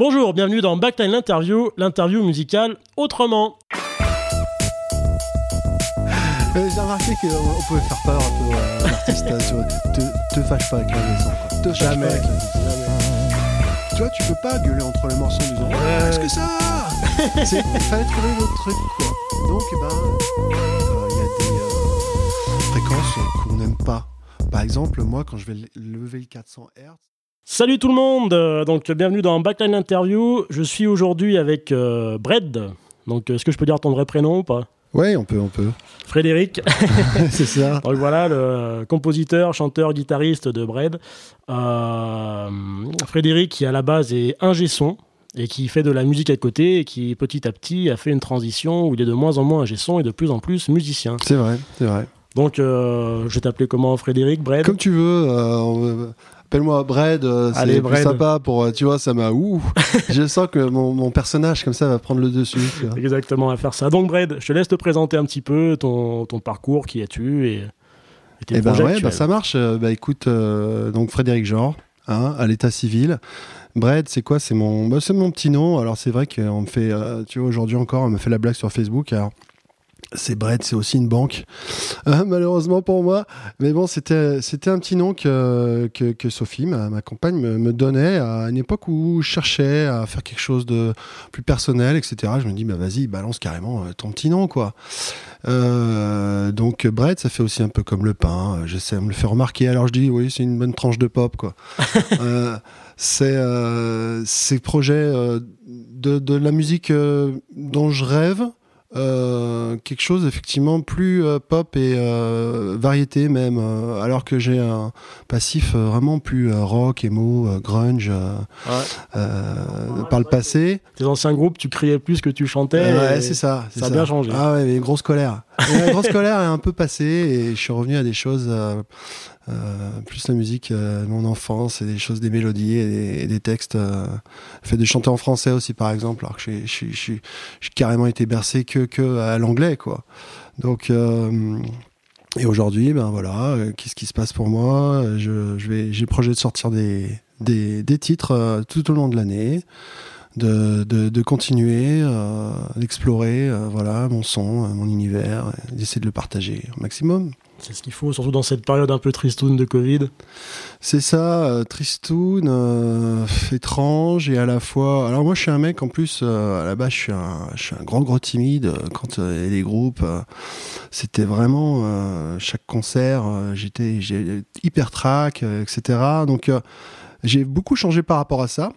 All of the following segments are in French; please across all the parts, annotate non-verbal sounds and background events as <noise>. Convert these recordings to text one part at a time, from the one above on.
Bonjour, bienvenue dans Backline l'interview, l'interview musicale autrement. Euh, J'ai remarqué qu'on pouvait faire peur un peu à l'artiste. euh, tu vois. te, te fâche pas avec la maison. Quoi. Te fâche Jamais. pas avec la maison. Tu vois, tu peux pas gueuler entre les morceaux en disant Ouais. Ouais, Qu'est-ce que ça <laughs> C'est- Il fallait trouver d'autres trucs, quoi. Donc, eh ben, euh, il y a des euh, fréquences qu'on n'aime pas. Par exemple, moi, quand je vais lever le 400 Hz, Salut tout le monde, euh, donc bienvenue dans Backline Interview. Je suis aujourd'hui avec euh, Bred. Donc est-ce que je peux dire ton vrai prénom ou pas? Ouais, on peut, on peut. Frédéric. <laughs> <laughs> c'est ça. Donc voilà, le compositeur, chanteur, guitariste de Bred. Euh, Frédéric qui à la base est ingé son et qui fait de la musique à côté et qui petit à petit a fait une transition où il est de moins en moins ingé son et de plus en plus musicien. C'est vrai, c'est vrai. Donc euh, je vais t'appeler comment Frédéric Bred Comme tu veux. euh, Appelle-moi Brad, euh, c'est plus Brad. sympa pour, euh, tu vois, ça m'a ouh. <laughs> je sens que mon, mon personnage comme ça va prendre le dessus. tu vois. Exactement, à faire ça. Donc, Bred, je te laisse te présenter un petit peu ton, ton parcours, qui es-tu et, et tes Eh ben projets ouais, bah ça marche. Euh, Bah écoute, euh, donc Frédéric Jean, hein, à l'état civil. Brad, c'est quoi? C'est mon, bah, c'est mon petit nom. Alors c'est vrai qu'on me fait, euh, tu vois, aujourd'hui encore, on me fait la blague sur Facebook. Alors c'est Brad, c'est aussi une banque, Euh, malheureusement pour moi. Mais bon, c'était, c'était un petit nom que, que, que Sophie, ma, ma compagne, me, me donnait à une époque où je cherchais à faire quelque chose de plus personnel, etc. Je me dis, bah vas-y, balance carrément euh, ton petit nom, quoi. Euh, donc Brett, ça fait aussi un peu comme le pain. euh, J'essaie de me le faire remarquer. Alors je dis oui, c'est une bonne tranche de pop quoi. <laughs> Euh, c'est euh, ces projets euh, de, de la musique euh, dont je rêve. Euh, quelque chose effectivement plus euh, pop et euh, variété même euh, alors que j'ai un passif euh, vraiment plus euh, rock emo euh, grunge euh, Ouais. euh, par le passé Tes anciens groupes, tu criais plus que tu chantais. ouais, c'est ça. ça a bien changé. Ah ouais, mais une grosse colère. Et la grosse <laughs> colère est un peu passée et je suis revenu à des choses, plus la musique euh, de mon enfance et des choses, des mélodies et des, et des textes. Euh, fait de chanter en français aussi, par exemple, alors que j'ai- carrément été bercé que, à l'anglais, quoi. Donc. euh, et aujourd'hui, ben voilà, euh, qu'est-ce qui se passe pour moi? Je, vais, j'ai projet de sortir des, des, titres euh, tout au long de l'année, de, de, continuer euh, d'explorer euh, voilà, mon son, euh, mon univers, d'essayer de le partager au maximum. C'est ce qu'il faut, surtout dans cette période un peu tristoune de Covid. C'est ça, euh, euh, étrange et à la fois. Alors moi, je suis un mec en plus. euh, à la base, je suis un, grand gros timide. euh, Quand les groupes, c'était vraiment chaque concert. j'étais, hyper track, etc. Donc j'ai beaucoup changé par rapport à ça.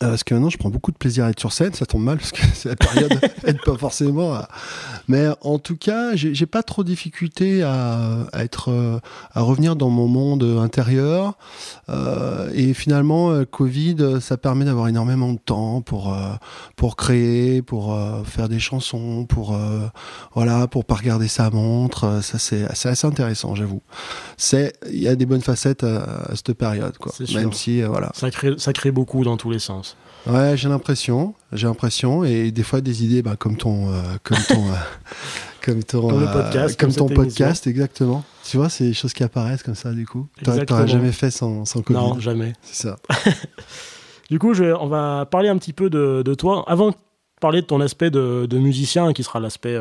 Euh, parce que maintenant, je prends beaucoup de plaisir à être sur scène. Ça tombe mal parce que <laughs> c'est la période, aide pas forcément. à- Mais en tout cas, j'ai pas trop de difficulté à, à être, euh, à revenir dans mon monde intérieur. Euh, et finalement, euh, Covid, euh, ça permet d'avoir énormément de temps pour euh, pour créer, pour euh, faire des chansons, pour euh, voilà, pour pas regarder sa montre. Euh, Ça, c'est assez intéressant, j'avoue. C'est, il y a des bonnes facettes à, à cette période, quoi. Même si, euh, voilà. Ça crée, ça crée beaucoup dans tous les sens. Ouais, j'ai l'impression, j'ai l'impression, et des fois des idées, bah, comme ton, euh, comme ton, euh, <laughs> comme ton, Comme euh, podcast, comme comme ton podcast, exactement. Tu vois, c'est des choses qui apparaissent comme ça, du coup. T'aurais Exactement. t'aurais jamais fait sans, sans Covid. Non, jamais. C'est ça. <laughs> Du coup, je, on va parler un petit peu de, de toi. Avant de parler de ton aspect de, de musicien, qui sera l'aspect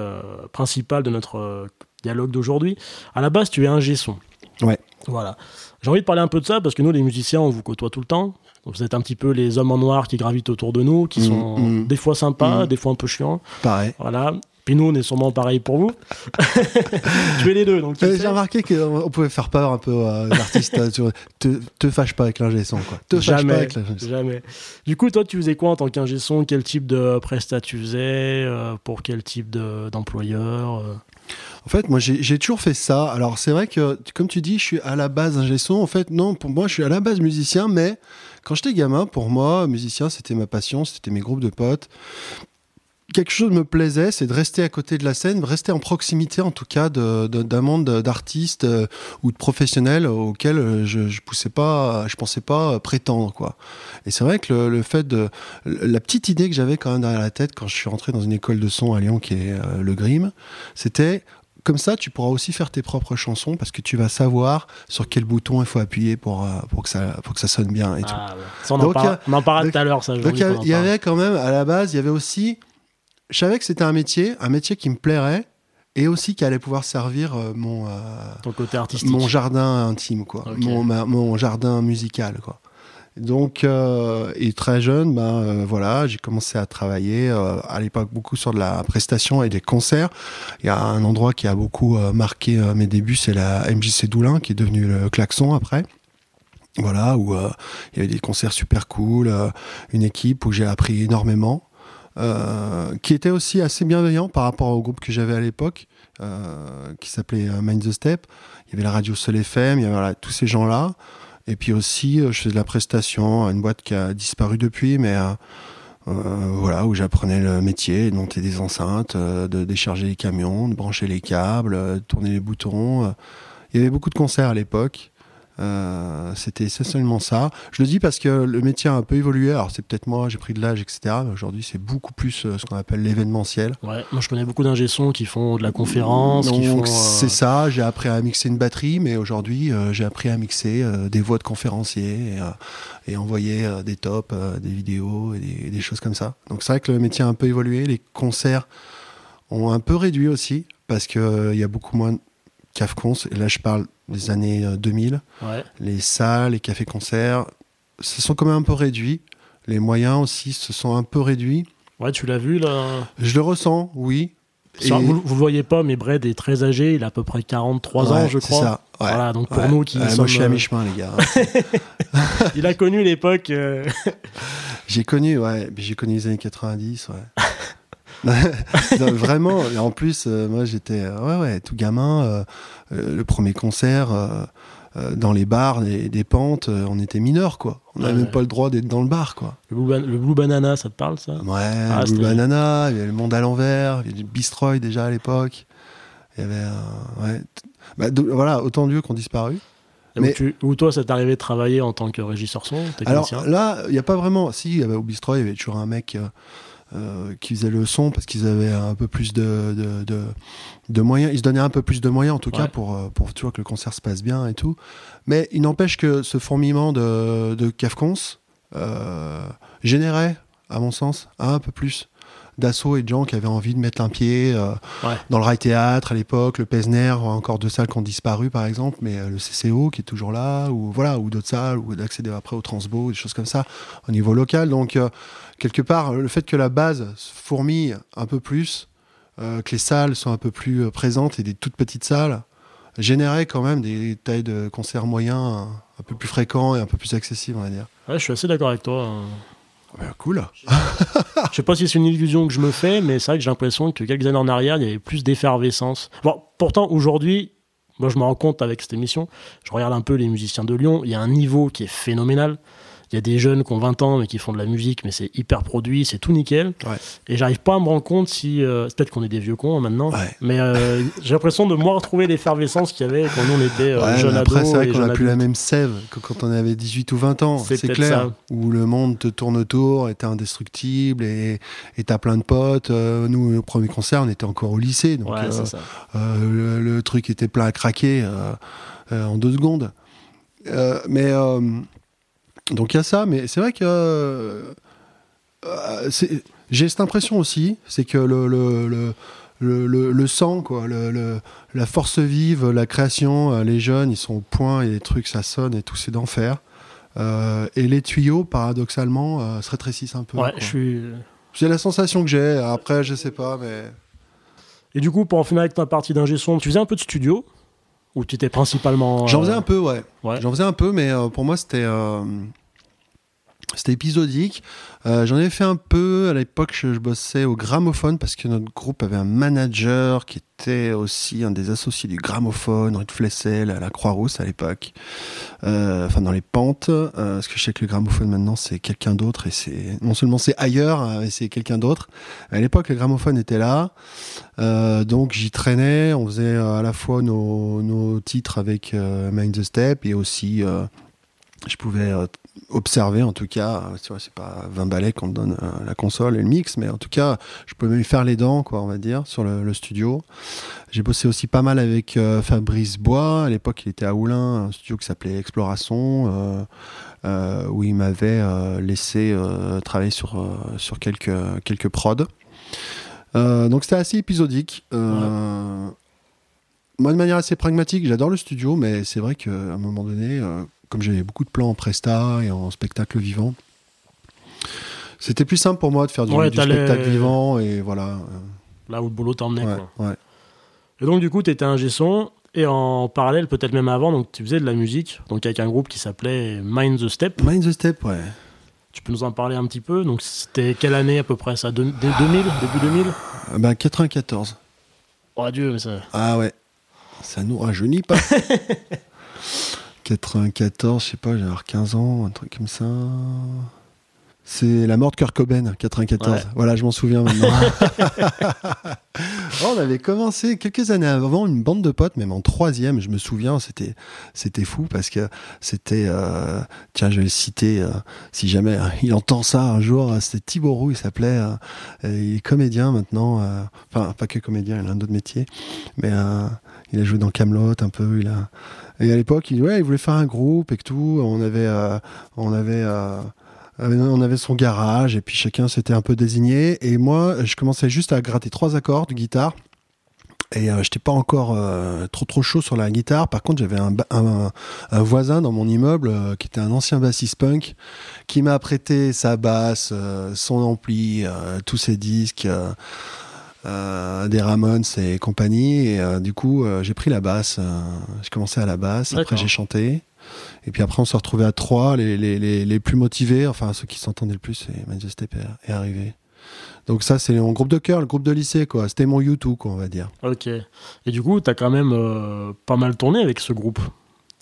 principal de notre dialogue d'aujourd'hui, à la base, tu es un son. Ouais. Voilà. J'ai envie de parler un peu de ça parce que nous, les musiciens, on vous côtoie tout le temps. Vous êtes un petit peu les hommes en noir qui gravitent autour de nous, qui Mm, sont mm. des fois sympas, Mm. des fois un peu chiants. Pareil. Voilà. Puis nous, on est sûrement pareil pour vous. <laughs> tu es les deux, donc Euh. J'ai remarqué qu'on pouvait faire peur un peu aux artistes. vois. te, te fâche pas avec l'ingé son, quoi. Te fâche Jamais, pas avec son. jamais. Du coup, toi, tu faisais quoi en tant qu'ingé son? Quel type de prestat tu faisais euh, Pour quel type de- d'employeur euh? En fait, moi, j'ai j'ai toujours fait ça. Alors, c'est vrai que, comme tu dis, je suis à la base ingé son. En fait, non, pour moi, je suis à la base musicien, mais quand j'étais gamin, pour moi, musicien, c'était ma passion, c'était mes groupes de potes. quelque chose me plaisait, c'est de rester à côté de la scène, rester en proximité en tout cas d'un monde d'artistes euh, ou de professionnels auxquels euh, je, je poussais pas, je pensais pas euh, prétendre quoi. Et c'est vrai que le, fait de la petite idée que j'avais quand même derrière la tête quand je suis rentré dans une école de son à Lyon qui est le Grim, c'était comme ça, tu pourras aussi faire tes propres chansons parce que tu vas savoir sur quel bouton il faut appuyer pour, euh, pour, que, ça, pour que ça sonne bien et tout. Ah, ouais. Ça, on, en parle- on en parlera tout à l'heure, ça. Donc il y, a- parle. avait quand même, à la base, il y avait aussi. Je savais que c'était un métier, un métier qui me plairait et aussi qui allait pouvoir servir euh, mon, euh, ton côté artistique. mon jardin intime, quoi. Mon, ma- mon jardin musical, quoi. Donc, euh, et très jeune, ben euh, voilà, j'ai commencé à travailler euh, à l'époque beaucoup sur de la prestation et des concerts. Il y a un endroit qui a beaucoup euh, marqué euh, mes débuts, c'est la MJC Doulin, qui est devenu le Klaxon après. Voilà, où il y avait des concerts super cool, une équipe où j'ai appris énormément, qui était aussi assez bienveillant par rapport au groupe que j'avais à l'époque, qui s'appelait Mind the Step. Il y avait la radio Sol FM, il y avait voilà, tous ces gens-là. Et puis aussi, euh, je faisais de la prestation à une boîte qui a disparu depuis, mais euh, euh, voilà, où j'apprenais le métier, de monter des enceintes, euh, de décharger les camions, de brancher les câbles, de tourner les boutons. Il y avait beaucoup de concerts à l'époque. Euh, C'était essentiellement ça. Je le dis parce que le métier a un peu évolué. Alors c'est peut-être moi, j'ai pris de l'âge, etc. Mais aujourd'hui, c'est beaucoup plus euh, ce qu'on appelle l'événementiel. Ouais, moi je connais beaucoup d'ingé qui font de la conférence, qui font. Donc euh, c'est ça, j'ai appris à mixer une batterie, mais aujourd'hui j'ai appris à mixer des voix de conférenciers et, et envoyer des tops, des vidéos et des, des choses comme ça. Donc c'est vrai que le métier a un peu évolué, les concerts ont un peu réduit aussi, parce qu'il y a beaucoup moins de cafcons, et là je parle des années euh, 2000, Ouais. les salles, les cafés-concerts se sont quand même un peu réduits, les moyens aussi se sont un peu réduits. ouais, tu l'as vu là? Je le ressens, oui. Et- Vous, le voyez pas, mais Brad est très âgé, il a à peu près 43 ans, je c'est crois. ça, ouais. Voilà, donc pour Ouais. nous qui sommes. moi, je suis à euh, mi-chemin, les gars. <laughs> il a connu l'époque. euh, <laughs> J'ai connu, ouais, j'ai connu les années 90, ouais. <laughs> Non, vraiment, et en plus, euh, moi j'étais euh, ouais, ouais, tout gamin. euh, le premier concert dans les bars, des, des pentes, on était mineurs, quoi. On n'avait Ouais, même pas le droit d'être dans le bar, quoi. le, Blue Ban- le Blue Banana, ça te parle ça? Ouais, Ah, Blue Banana, il y avait le monde à l'envers, il y avait du Bistroy déjà à l'époque. Il y avait, euh, ouais. Bah, de- voilà, autant de lieux qui ont disparu. Où Mais- tu- Où toi, ça t'est arrivé de travailler en tant que régisseur son, Alors là, il n'y a pas vraiment. Si, il y avait au Bistroy, il y avait toujours un mec euh, euh, qui faisait le son parce qu'ils avaient un peu plus de, de, de, de moyens. Ils se donnaient un peu plus de moyens en tout cas pour, euh, pour tu vois, que le concert se passe bien et tout. Mais il n'empêche que ce fourmillement de, de Cafcons euh, générait, à mon sens, un peu plus d'assaut et de gens qui avaient envie de mettre un pied euh, Ouais. dans le Rail Théâtre à l'époque, le Pesner, encore deux salles qui ont disparu par exemple, mais euh, le CCO qui est toujours là, ou voilà, ou d'autres salles, ou d'accéder après au Transbo, des choses comme ça, au niveau local. Donc euh, quelque part, le fait que la base se fourmille un peu plus, euh, que les salles sont un peu plus euh, présentes et des toutes petites salles, générait quand même des tailles de concerts moyens un, un peu plus fréquents et un peu plus accessibles, on va dire. Ouais, je suis assez d'accord avec toi. hein. Ouais, cool. Je sais pas si c'est une illusion que je me fais, mais c'est vrai que j'ai l'impression que quelques années en arrière, il y avait plus d'effervescence. Bon, pourtant, aujourd'hui, moi je me rends compte avec cette émission, je regarde un peu les musiciens de Lyon, il y a un niveau qui est phénoménal. Il y a des jeunes qui ont 20 ans mais qui font de la musique, mais c'est hyper produit, c'est tout nickel. Ouais. Et j'arrive pas à me rendre compte si. euh, peut-être qu'on est des vieux cons hein, maintenant, Ouais. mais euh, j'ai l'impression de moins retrouver l'effervescence qu'il y avait quand nous on était euh, Ouais, jeunes après, c'est vrai qu'on a jeunes plus la même sève que quand on avait 18 ou 20 ans. C'est clair. ça. Où le monde te tourne autour et t'es indestructible et t'as plein de potes. Euh, nous, au premier concert, on était encore au lycée. Donc, ça. le, le truc était plein à craquer en deux secondes. Mais donc il y a ça, mais c'est vrai que euh, euh, j'ai cette impression aussi, c'est que le, le, le, le, sang, quoi, la force vive, la création, euh, les jeunes, ils sont au point et les trucs, ça sonne et tout, c'est d'enfer. Euh, et les tuyaux, paradoxalement, euh, se rétrécissent un peu. Ouais, je suis. C'est la sensation que j'ai. Après, je sais pas, mais. Et du coup, pour en finir avec ta partie d'ingé son, tu faisais un peu de studio Ou tu étais principalement. J'en euh, faisais un peu, ouais. Ouais. J'en faisais un peu, mais euh, pour moi, c'était. C'était épisodique. Euh, J'en ai fait un peu. À l'époque, je, je bossais au gramophone parce que notre groupe avait un manager qui était aussi un des associés du gramophone, rue de Flessel, à la Croix-Rousse à l'époque. Euh, Enfin, dans les pentes. euh, parce que je sais que le gramophone maintenant, c'est quelqu'un d'autre et c'est. Non seulement c'est ailleurs, hein, mais c'est quelqu'un d'autre. À l'époque, le gramophone était là. Euh, donc j'y traînais, on faisait à la fois nos, nos titres avec Mind the Step et aussi je pouvais euh, observer en tout cas. Tu vois, c'est pas 20 balais qu'on te donne euh, la console et le mix, mais en tout cas, je pouvais même faire les dents, quoi, on va dire, sur le, studio. J'ai bossé aussi pas mal avec euh, Fabrice Bois. À l'époque, il était à Oulin, un studio qui s'appelait Exploration, euh, où il m'avait laissé travailler sur, sur quelques, quelques prods. donc c'était assez épisodique. Moi, de manière assez pragmatique, j'adore le studio, mais c'est vrai qu'à un moment donné, comme j'avais beaucoup de plans en presta et en spectacle vivant, c'était plus simple pour moi de faire du, spectacle vivant et voilà. Là où le boulot t'emmenait. Ouais, Et donc, du coup, tu étais un son et en parallèle, peut-être même avant, donc tu faisais de la musique, donc avec un groupe qui s'appelait Mind the Step. Mind the Step, ouais. Tu peux nous en parler un petit peu? Donc, c'était quelle année à peu près ça? Dès 2000 Début 2000 Bah, 94. Oh Dieu, mais ça. Ah ouais. Ça nous rajeunit pas. <laughs> 94, je sais pas, j'avais 15 ans, un truc comme ça. C'est la mort de Kurt Cobain, 94. Voilà, je m'en souviens maintenant. <laughs> <laughs> Oh, on avait commencé quelques années avant une bande de potes, même en troisième. Je me souviens, c'était c'était fou parce que c'était euh, tiens, je vais le citer euh, si jamais hein, il entend ça un jour. C'était Thibaut Roux, il s'appelait. Euh, il est comédien maintenant. enfin, pas que comédien, il a un autre métier, mais il a joué dans Camelot un peu. Il a et à l'époque, il, ouais, il voulait faire un groupe et tout. On avait, euh, on avait, euh, on avait son garage et puis chacun s'était un peu désigné. Et moi, je commençais juste à gratter trois accords de guitare. Et euh, j'étais pas encore trop trop chaud sur la guitare. Par contre, j'avais un, un, un, voisin dans mon immeuble qui était un ancien bassiste punk qui m'a prêté sa basse, son ampli, tous ses disques. Euh, des Ramones et compagnie. Et euh, du coup, euh, j'ai pris la basse. j'ai commencé à la basse. Après, j'ai chanté. Et puis après, on s'est retrouvés à trois, les, les, les, les, plus motivés, enfin ceux qui s'entendaient le plus. Et Majesté est arrivé. Donc ça, c'est mon groupe de cœur, le groupe de lycée, quoi. C'était mon YouTube, quoi, on va dire. Ok. Et du coup, tu as quand même pas mal tourné avec ce groupe.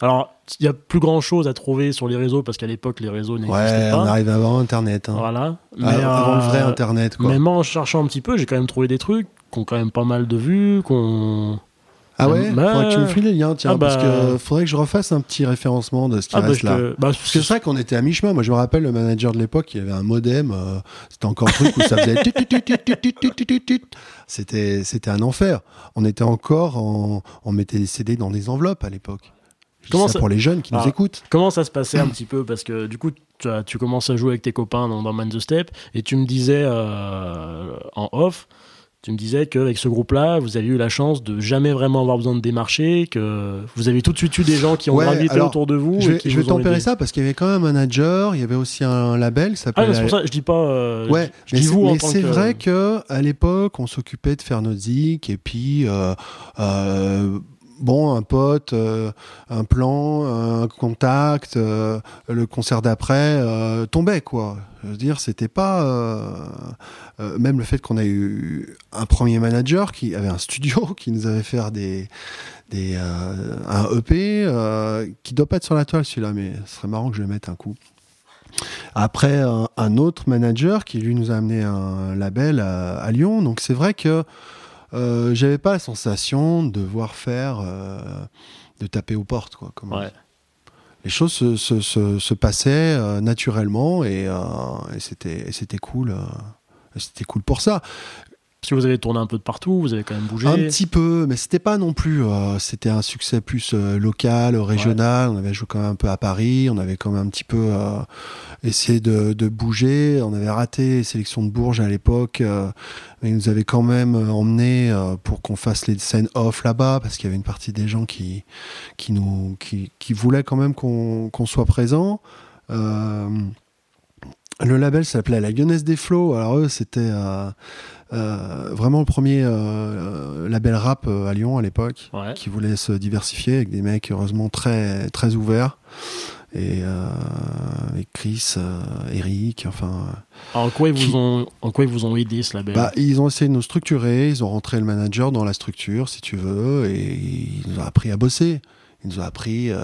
Alors, il n'y a plus grand chose à trouver sur les réseaux parce qu'à l'époque, les réseaux n'existaient ouais, pas. on arrive avant Internet. Hein. Voilà. Mais, avant le vrai euh, Internet, quoi. Même en cherchant un petit peu, j'ai quand même trouvé des trucs qui ont quand même pas mal de vues, qu'on. Ah ouais bah, Faudrait que tu me files les liens, tiens, ah parce que bah. faudrait que je refasse un petit référencement de ce qui ah reste là. parce que c'est vrai qu'on était à mi-chemin. Moi, je me rappelle le manager de l'époque, il y avait un modem. Euh, c'était encore un truc où ça faisait. c'était, c'était un enfer. On était encore en, on mettait les CD dans des enveloppes à l'époque. Comment ça, pour les jeunes qui nous ah, écoutent. Comment ça se passait un petit peu? Parce que du coup, tu, tu, commences à jouer avec tes copains dans, dans Man the Step et tu me disais euh, en off, tu me disais qu'avec ce groupe-là, vous avez eu la chance de jamais vraiment avoir besoin de démarcher, que vous avez tout de suite eu des gens qui ont gravité autour de vous. Je vais, je vais tempérer ça parce qu'il y avait quand même un manager, il y avait aussi un label qui s'appelait. Ah, c'est pour ça, je dis pas. Euh, ouais, je, dis vous mais c'est vrai que à l'époque, on s'occupait de faire nos et puis. Euh, euh, bon, un pote, euh, un plan, un contact, euh, le concert d'après euh, tombait quoi. Je veux dire, c'était pas même le fait qu'on a eu un premier manager qui avait un studio <laughs> qui nous avait fait des des un EP qui doit pas être sur la toile celui-là, mais ce serait marrant que je le mette un coup. Après, un, autre manager qui lui nous a amené un label à Lyon. Donc c'est vrai que euh, j'avais pas la sensation de devoir faire, euh, de taper aux portes, quoi. Les choses se, se, se, passaient euh, naturellement et, et c'était cool. c'était cool pour ça. Si vous avez tourné un peu de partout, vous avez quand même bougé. Un petit peu, mais c'était pas non plus. c'était un succès plus local, régional. On avait joué quand même un peu à Paris. On avait quand même un petit peu essayé de, de, bouger. On avait raté les sélections de Bourges à l'époque mais ils nous avaient quand même euh, emmené euh, pour qu'on fasse les scènes off là-bas parce qu'il y avait une partie des gens qui qui nous qui, qui voulaient quand même qu'on soit présent. Euh, le label s'appelait La Lyonnaise des Flots. Alors eux, c'était vraiment le premier label rap à Lyon à l'époque, qui voulait se diversifier avec des mecs heureusement très très ouverts et euh, avec Chris, euh, Eric, enfin. en quoi ils vous ont, en quoi ils vous ont aidé ce label? Bah, ils ont essayé de nous structurer, ils ont rentré le manager dans la structure, si tu veux, et ils nous ont appris à bosser. Ils nous ont appris euh,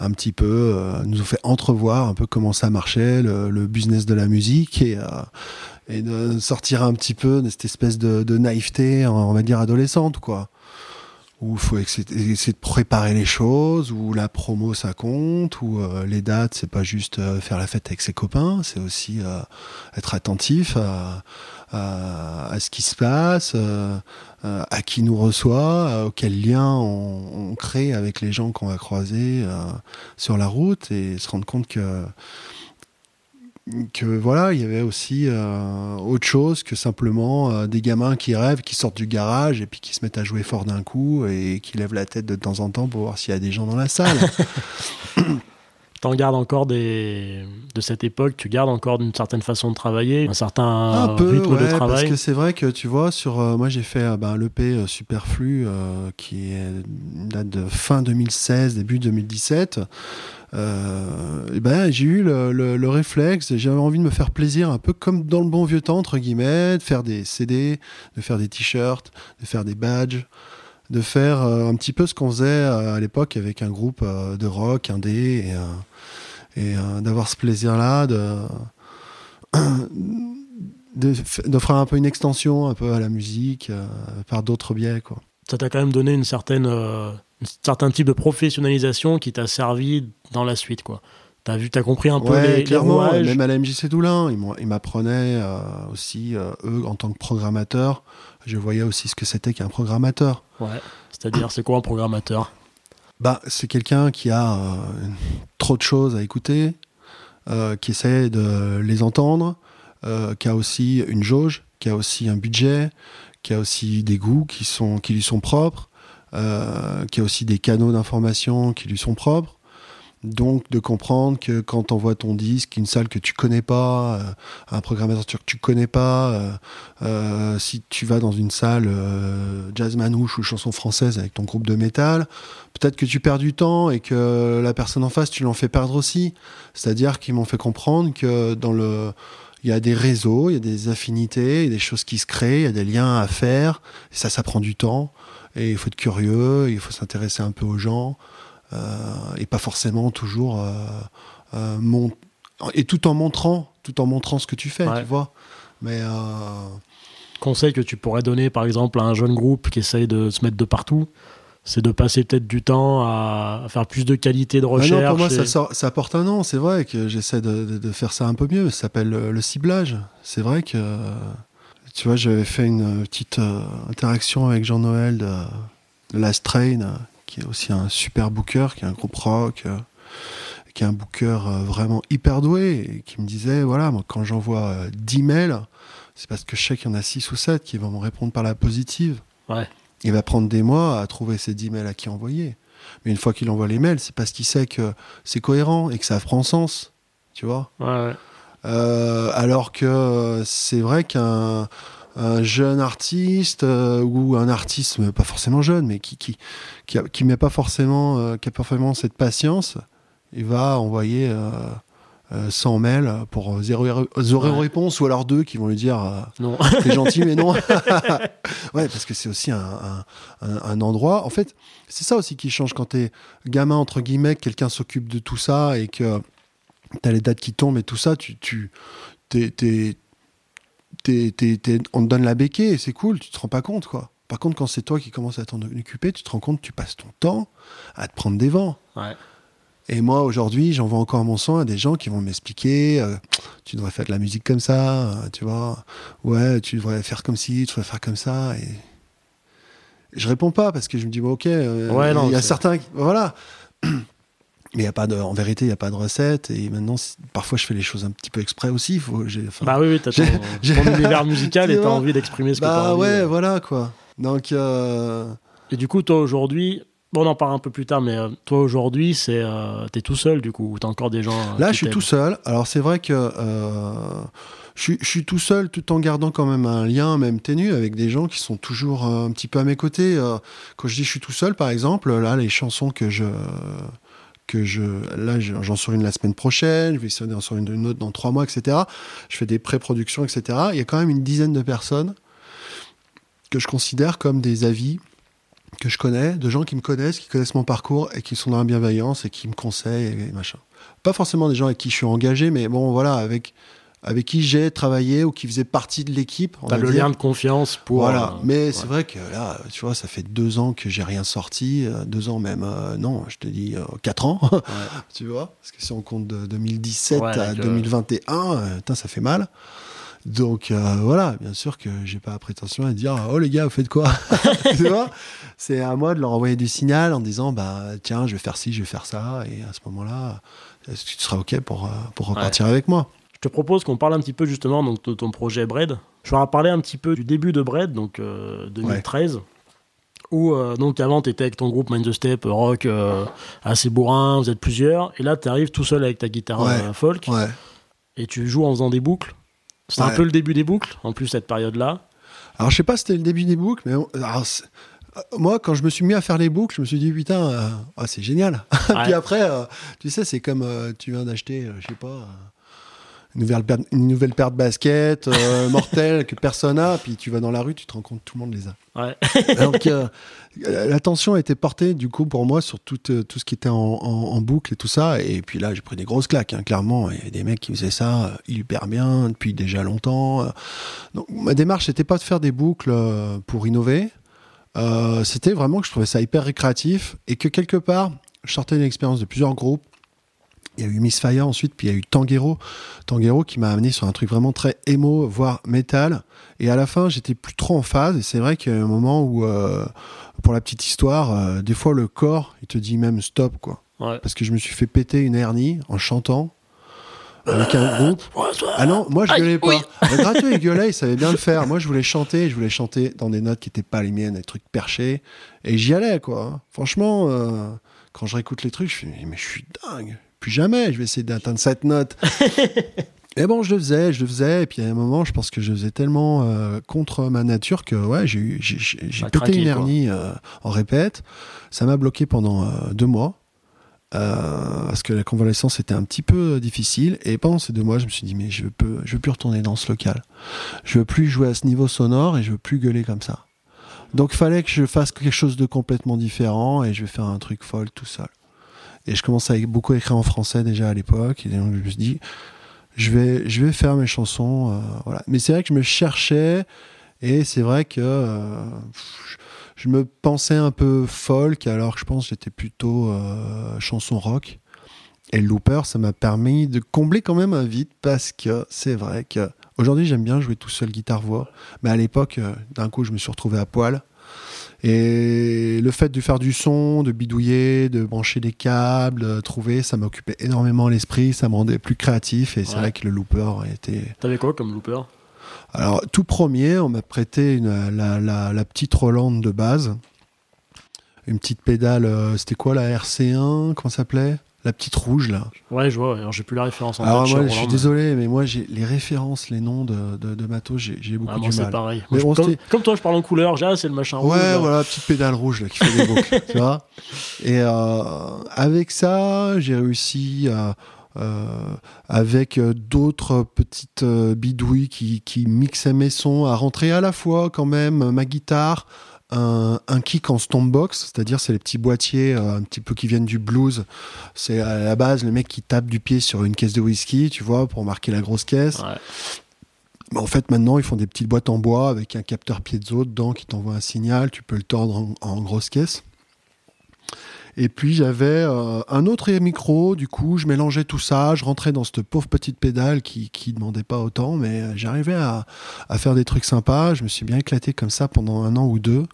un petit peu, nous ont fait entrevoir un peu comment ça marchait, le, business de la musique, et, et de sortir un petit peu de cette espèce de, naïveté, on va dire adolescente, quoi. Où il faut essayer de préparer les choses, où la promo ça compte, où euh, les dates c'est pas juste euh, faire la fête avec ses copains, c'est aussi euh, être attentif à, à, ce qui se passe, à qui nous reçoit, auquel lien on, crée avec les gens qu'on va croiser sur la route et se rendre compte que que voilà, il y avait aussi euh, autre chose que simplement euh, des gamins qui rêvent, qui sortent du garage et puis qui se mettent à jouer fort d'un coup et qui lèvent la tête de temps en temps pour voir s'il y a des gens dans la salle. <laughs> T'en gardes encore des de cette époque, tu gardes encore d'une certaine façon de travailler, un certain rythme de travail. Parce que c'est vrai que tu vois, sur euh, moi j'ai fait ben, l'EP Superflu qui est, date de fin 2016, début 2017. Euh, ben, j'ai eu le, le, réflexe, j'avais envie de me faire plaisir, un peu comme dans le bon vieux temps, entre guillemets, de faire des CD, de faire des t-shirts, de faire des badges, de faire euh, un petit peu ce qu'on faisait euh, à l'époque avec un groupe de rock, indé, et, et d'avoir ce plaisir-là de. d'offrir un peu une extension un peu à la musique par d'autres biais quoi. Ça t'a quand même donné une certaine un certain type de professionnalisation qui t'a servi dans la suite, quoi. T'as vu, t'as compris un peu les, clairement, Même à la MJC Doulin, ils m'apprenaient euh, aussi, euh, eux, en tant que programmateurs, je voyais aussi ce que c'était qu'un programmateur. Ouais, c'est-à-dire, c'est quoi un programmateur? Bah, C'est quelqu'un qui a euh, trop de choses à écouter, qui essaie de les entendre, qui a aussi une jauge, qui a aussi un budget, qui a aussi des goûts qui, sont, qui lui sont propres, euh, qui a aussi des canaux d'information qui lui sont propres. Donc de comprendre que quand on voit ton disque, une salle que tu connais pas, euh, un programmateur que tu connais pas, euh, si tu vas dans une salle jazz manouche ou chanson française avec ton groupe de métal, peut-être que tu perds du temps et que la personne en face, tu l'en fais perdre aussi. C'est-à-dire qu'ils m'ont fait comprendre que dans le il y a des réseaux, il y a des affinités, il y a des choses qui se créent, il y a des liens à faire, et ça, ça prend du temps. Et il faut être curieux, il faut s'intéresser un peu aux gens, euh, et pas forcément toujours euh, euh, et tout en montrant, tout en montrant ce que tu fais, tu vois. Mais conseil que tu pourrais donner, par exemple, à un jeune groupe qui essaye de se mettre de partout, c'est de passer peut-être du temps à, faire plus de qualité de recherche. non, pour moi, ça, ça, apporte un nom. C'est vrai que j'essaie de, faire ça un peu mieux. Ça s'appelle le ciblage. C'est vrai que tu vois, j'avais fait une petite euh, interaction avec Jean-Noël de, Last Train, euh, qui est aussi un super booker, qui est un groupe rock, euh, qui est un booker vraiment hyper doué, et qui me disait, voilà, moi, quand j'envoie 10 mails, c'est parce que je sais qu'il y en a 6 ou 7 qui vont me répondre par la positive. Ouais. Il va prendre des mois à trouver ces 10 mails à qui envoyer. Mais une fois qu'il envoie les mails, c'est parce qu'il sait que c'est cohérent et que ça prend sens. Tu vois ouais, ouais. Euh, alors que c'est vrai qu'un jeune artiste euh, ou un artiste pas forcément jeune mais qui qui qui, met pas forcément euh, qui a pas forcément cette patience il va envoyer 100 mails pour zéro, réponse ou alors deux qui vont lui dire non. <laughs> t'es gentil mais non. <laughs> <laughs> Ouais parce que c'est aussi un, un, endroit. En fait c'est ça aussi qui change quand t'es gamin entre guillemets quelqu'un s'occupe de tout ça et que t'as les dates qui tombent et tout ça, tu, tu, t'es, on te donne la béquille c'est cool, tu te rends pas compte, quoi. Par contre, quand c'est toi qui commences à t'en occuper, tu te rends compte tu passes ton temps à te prendre des vents. Et moi, aujourd'hui, j'envoie encore mon son à des gens qui vont m'expliquer euh, tu devrais faire de la musique comme ça, euh, tu vois. Ouais, tu devrais faire comme ci, tu devrais faire comme ça. Et je réponds pas parce que je me dis, bon, ok, euh, il y a certains. Voilà. <clears throat> Mais y a pas de, en vérité, il n'y a pas de recette. Et maintenant, parfois, je fais les choses un petit peu exprès aussi. Faut, bah oui, oui t'as ton, <laughs> ton univers musical et t'as envie d'exprimer ce que bah t'as envie. ouais, euh. voilà, quoi. Donc... Euh... Et du coup, toi, aujourd'hui... Bon, on en parle un peu plus tard, mais euh, toi, aujourd'hui, c'est euh, t'es tout seul, du coup, ou t'as encore des gens... Euh, Là, je suis tout seul. Alors, c'est vrai que... Je, je, suis tout seul tout en gardant quand même un lien, même ténu, avec des gens qui sont toujours un petit peu à mes côtés. quand je dis je suis tout seul, par exemple, là, les chansons que je que je, là, j'en sors une la semaine prochaine, je vais en sortir une autre dans trois mois, etc. Je fais des pré-productions, etc. Il y a quand même une dizaine de personnes que je considère comme des avis que je connais, de gens qui me connaissent, qui connaissent mon parcours et qui sont dans la bienveillance et qui me conseillent et machin. Pas forcément des gens avec qui je suis engagé, mais bon, voilà, avec avec qui j'ai travaillé ou qui faisait partie de l'équipe. on T'as le dire. lien de confiance pour. Voilà, euh, mais ouais. c'est vrai que là, tu vois, ça fait deux ans que j'ai rien sorti, euh, deux ans même, euh, non, je te dis euh, quatre ans, <laughs> Ouais. tu vois, parce que si on compte de 2017 Ouais, à donc, euh, 2021, euh, putain, ça fait mal. Donc euh, voilà, bien sûr que j'ai pas la prétention à dire oh les gars, vous faites quoi <laughs> Tu vois C'est à moi de leur envoyer du signal en disant bah tiens, je vais faire ci, je vais faire ça, et à ce moment-là, est-ce que tu seras ok pour pour repartir avec moi? Je te propose qu'on parle un petit peu justement donc, de ton projet Bread. Je vais parler un petit peu du début de Bread, donc euh, 2013. Où, euh, donc avant, tu étais avec ton groupe Mind the Step, euh, rock euh, assez bourrin, vous êtes plusieurs, et là, tu arrives tout seul avec ta guitare Ouais. euh, folk, Ouais. et tu joues en faisant des boucles. C'est un peu le début des boucles, en plus, cette période-là. Alors, je sais pas si c'était le début des boucles, mais alors, euh, moi, quand je me suis mis à faire les boucles, je me suis dit, putain, euh, ah, c'est génial. <laughs> Ouais. Puis après, euh, tu sais, c'est comme euh, tu viens d'acheter, euh, je sais pas, euh, une, nouvelle paire, une nouvelle paire de baskets euh, <laughs> mortelles que personne n'a, puis tu vas dans la rue, tu te rends compte que tout le monde les a. Ouais. <laughs> Donc, euh, euh, l'attention a été portée, du coup, pour moi, sur tout, euh, tout ce qui était en, en- en boucle et tout ça. Et puis là, j'ai pris des grosses claques, hein, clairement. Il y a des mecs qui faisaient ça hyper bien depuis déjà longtemps. Donc, ma démarche, c'était pas de faire des boucles pour innover. C'était vraiment que je trouvais ça hyper récréatif et que quelque part, je sortais d'une expérience de plusieurs groupes. Il y a eu Misfire ensuite, puis il y a eu Tanguero. Tanguero qui m'a amené sur un truc vraiment très émo, voire métal. Et à la fin, j'étais plus trop en phase. Et c'est vrai qu'il y a un moment où, euh, pour la petite histoire, euh, des fois le corps, il te dit même stop, quoi. Ouais. Parce que je me suis fait péter une hernie en chantant avec un groupe. Ah non, moi je gueulais pas. oui. Le gratuit il gueulait, il savait bien le faire. Moi je voulais chanter, je voulais chanter dans des notes qui étaient pas les miennes, des trucs perchés. Et j'y allais, quoi. Franchement, euh, quand je réécoute les trucs, je fais, mais je suis dingue. Plus jamais, je vais essayer d'atteindre cette note. <laughs> Et bon, je le faisais, je le faisais. Et puis à un moment, je pense que je faisais tellement euh, contre ma nature que ouais, j'ai T'as pété une hernie euh, en répète. Ça m'a bloqué pendant euh, deux mois. Parce que la convalescence était un petit peu difficile et pendant ces deux mois je me suis dit mais je peux je veux plus retourner dans ce local je veux plus jouer à ce niveau sonore et je veux plus gueuler comme ça donc il fallait que je fasse quelque chose de complètement différent et je vais faire un truc folle tout seul et je commençais à beaucoup écrire en français déjà à l'époque. Et donc je me suis dit je vais faire mes chansons euh, voilà. Mais c'est vrai que je me cherchais. Et c'est vrai que euh, je- me pensais un peu folk alors que je pense que j'étais plutôt euh, chanson rock. Et looper ça m'a permis de combler quand même un vide parce que c'est vrai que aujourd'hui j'aime bien jouer tout seul guitare voix mais à l'époque d'un coup je me suis retrouvé à poil et le fait de faire du son, de bidouiller, de brancher des câbles, de trouver, ça m'occupait énormément l'esprit, ça me rendait plus créatif. Et c'est vrai que le looper était T'avais quoi comme looper? Alors, tout premier, on m'a prêté une- la, la- la petite Roland de base. Une petite pédale, euh, c'était quoi la RC1 Comment ça s'appelait? La petite rouge, là. Ouais, je vois, alors j'ai plus la référence en Alors, tête, moi, je suis désolé, mais moi, j'ai les références, les noms de, de, de matos, j'ai beaucoup Ah, moi, du mal. pareil. Mais Moi, bon, je- comme, toi, je parle en couleur. J'ai, ah, c'est le machin rouge. Ouais, là. voilà, petite pédale rouge là, qui fait des boucles, <laughs> tu vois. Et euh, avec ça, j'ai réussi à, euh, avec euh, d'autres petites bidouilles qui, qui mixaient mes sons, à rentrer à la fois quand même ma guitare, un, un kick en stompbox, c'est-à-dire c'est les petits boîtiers euh, un petit peu qui viennent du blues. C'est à la base le mec qui tape du pied sur une caisse de whisky, tu vois, pour marquer la grosse caisse. Ouais. En fait, maintenant, ils font des petites boîtes en bois avec un capteur piezo dedans qui t'envoie un signal. Tu peux le tordre en, en grosse caisse. Et puis, j'avais euh, un autre micro. Du coup, je mélangeais tout ça. Je rentrais dans cette pauvre petite pédale qui qui demandait pas autant. Mais euh, j'arrivais à, à faire des trucs sympas. Je me suis bien éclaté comme ça pendant un an ou deux.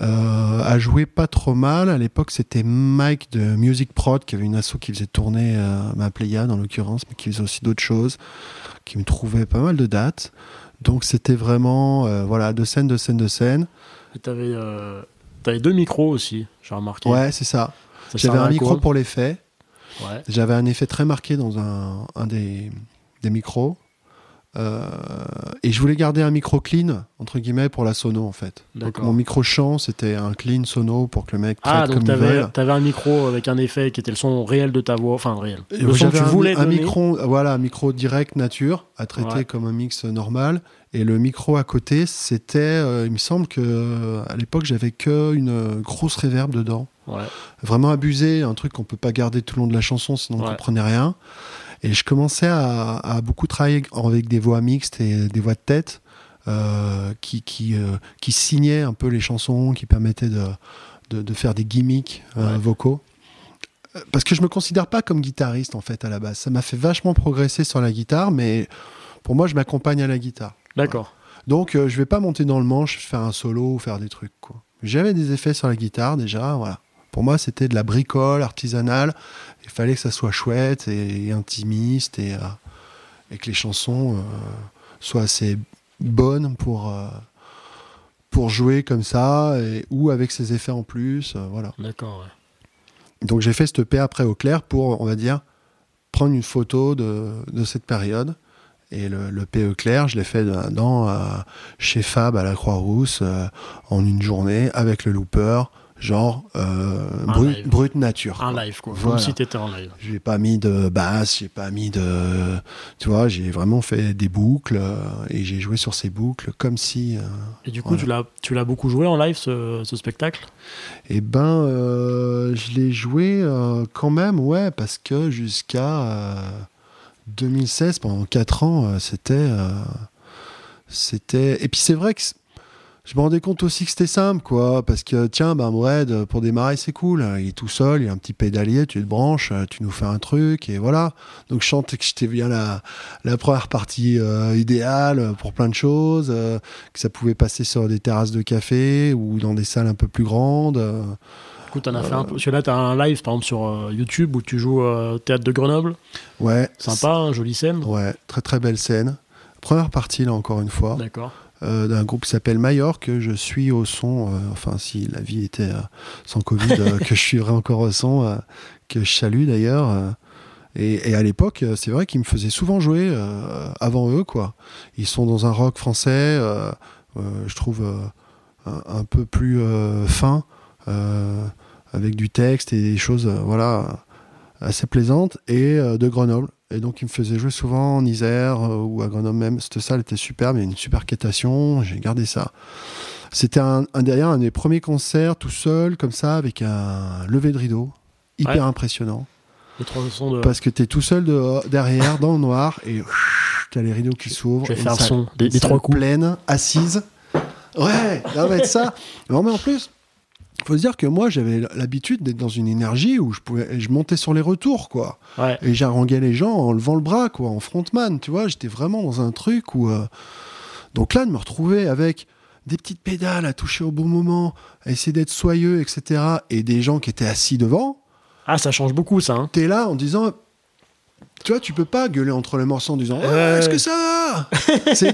Euh, à jouer pas trop mal. À l'époque, c'était Mike de Music Prod qui avait une asso qui faisait tourner euh, ma Pléiade en l'occurrence, mais qui faisait aussi d'autres choses, qui me trouvait pas mal de dates. Donc c'était vraiment euh, voilà de scène, de scène, de scène. Et t'avais, euh, t'avais deux micros aussi, j'ai remarqué. Ouais, c'est ça. Ça J'avais un micro pour l'effet. Ouais. J'avais un effet très marqué dans un, un des, des micros. Euh, et je voulais garder un micro clean, entre guillemets, pour la sono, en fait. Donc mon micro chant, c'était un clean sono pour que le mec traite Ah, donc comme il un micro avec un effet qui était le son réel de ta voix, enfin réel. Le son que tu un, voulais un donner. micro, voilà, un micro direct nature à traiter Ouais. comme un mix normal. Et le micro à côté, c'était, euh, il me semble que euh, à l'époque j'avais que une grosse reverb dedans, Ouais. vraiment abusé, un truc qu'on peut pas garder tout le long de la chanson, sinon on Ouais. comprenait rien. Et je commençais à, à beaucoup travailler avec des voix mixtes et des voix de tête euh, qui, qui, euh, qui un peu les chansons, qui permettaient de, de, de faire des gimmicks euh, Ouais. vocaux. Euh, Parce que je me considère pas comme guitariste en fait à la base. Ça m'a fait vachement progresser sur la guitare, mais pour moi je m'accompagne à la guitare. D'accord. Donc je vais pas monter dans le manche, faire un solo ou faire des trucs. J'avais des effets sur la guitare déjà, voilà. Pour moi c'était de la bricole artisanale. Il fallait que ça soit chouette et, et intimiste et, euh, et que les chansons euh, soient assez bonnes pour euh, pour jouer comme ça et, ou avec ces effets en plus, voilà. D'accord. ouais. Donc j'ai fait cette EP après au clair pour, on va dire, prendre une photo de, de cette période. Et le, le PE clair, je l'ai fait dans, euh, chez Fab à la Croix-Rousse euh, en une journée avec le looper, genre euh, brut, live. brut nature. Un quoi. live, quoi. Voilà. Comme si t'étais en live. J'ai pas mis de basse, j'ai pas mis de. Tu vois, j'ai vraiment fait des boucles euh, et j'ai joué sur ces boucles comme si. euh, Et du coup, Voilà. tu l'as, beaucoup joué en live, ce, ce spectacle? Eh ben, euh, je l'ai joué quand même, ouais, parce que jusqu'à euh, 2016, pendant 4 ans, c'était. c'était. Et puis c'est vrai que je me rendais compte aussi que c'était simple, quoi, parce que tiens, ben Brad, pour démarrer, c'est cool. Il est tout seul, il y a un petit pédalier, tu te branches, euh, tu nous fais un truc, et voilà. Donc je sentais que j'étais bien la, la première partie euh, idéale pour plein de choses, euh, que ça pouvait passer sur des terrasses de café ou dans des salles un peu plus grandes. euh, coup, t'en as fait un peu. Parce que là, t'as un live, par exemple, sur euh, YouTube où tu joues euh, théâtre de Grenoble. Ouais. Sympa, hein, jolie scène. Ouais, très très belle scène. Première partie, là, encore une fois, D'accord. Euh, d'un groupe qui s'appelle Mayor, que je suis au son, euh, enfin, si la vie était euh, sans Covid, que je suivrai encore au son, que je salue d'ailleurs. et, à l'époque, c'est vrai qu'ils me faisaient souvent jouer avant eux, quoi. Ils sont dans un rock français, je trouve, un, peu plus fin, avec du texte et des choses, voilà, assez plaisantes, et de Grenoble. Et donc, ils me faisaient jouer souvent en Isère euh, ou à Grenoble même. Cette salle était superbe, il y a une super quêtation, j'ai gardé ça. C'était un, un derrière un des premiers concerts tout seul, comme ça, avec un lever de rideau, hyper Ouais. impressionnant. Les trois sons de. Parce que t'es tout seul de- derrière, dans le noir, et t'as les rideaux qui s'ouvrent. Je vais faire salle- son des, trois coups. pleine, assise. Ouais, ça va être ça. Non, mais en plus, faut se dire que moi, j'avais l'habitude d'être dans une énergie où je pouvais, je montais sur les retours, quoi. Ouais. Et j'haranguais les gens en levant le bras, quoi, en frontman, tu vois. J'étais vraiment dans un truc où. euh, Donc là, de me retrouver avec des petites pédales à toucher au bon moment, à essayer d'être soyeux, etc. Et des gens qui étaient assis devant, Ah, ça change beaucoup, ça. hein. t'es là en disant. Tu vois, tu peux pas gueuler entre les morceaux en disant Ouais, Ouais. Est-ce que ça va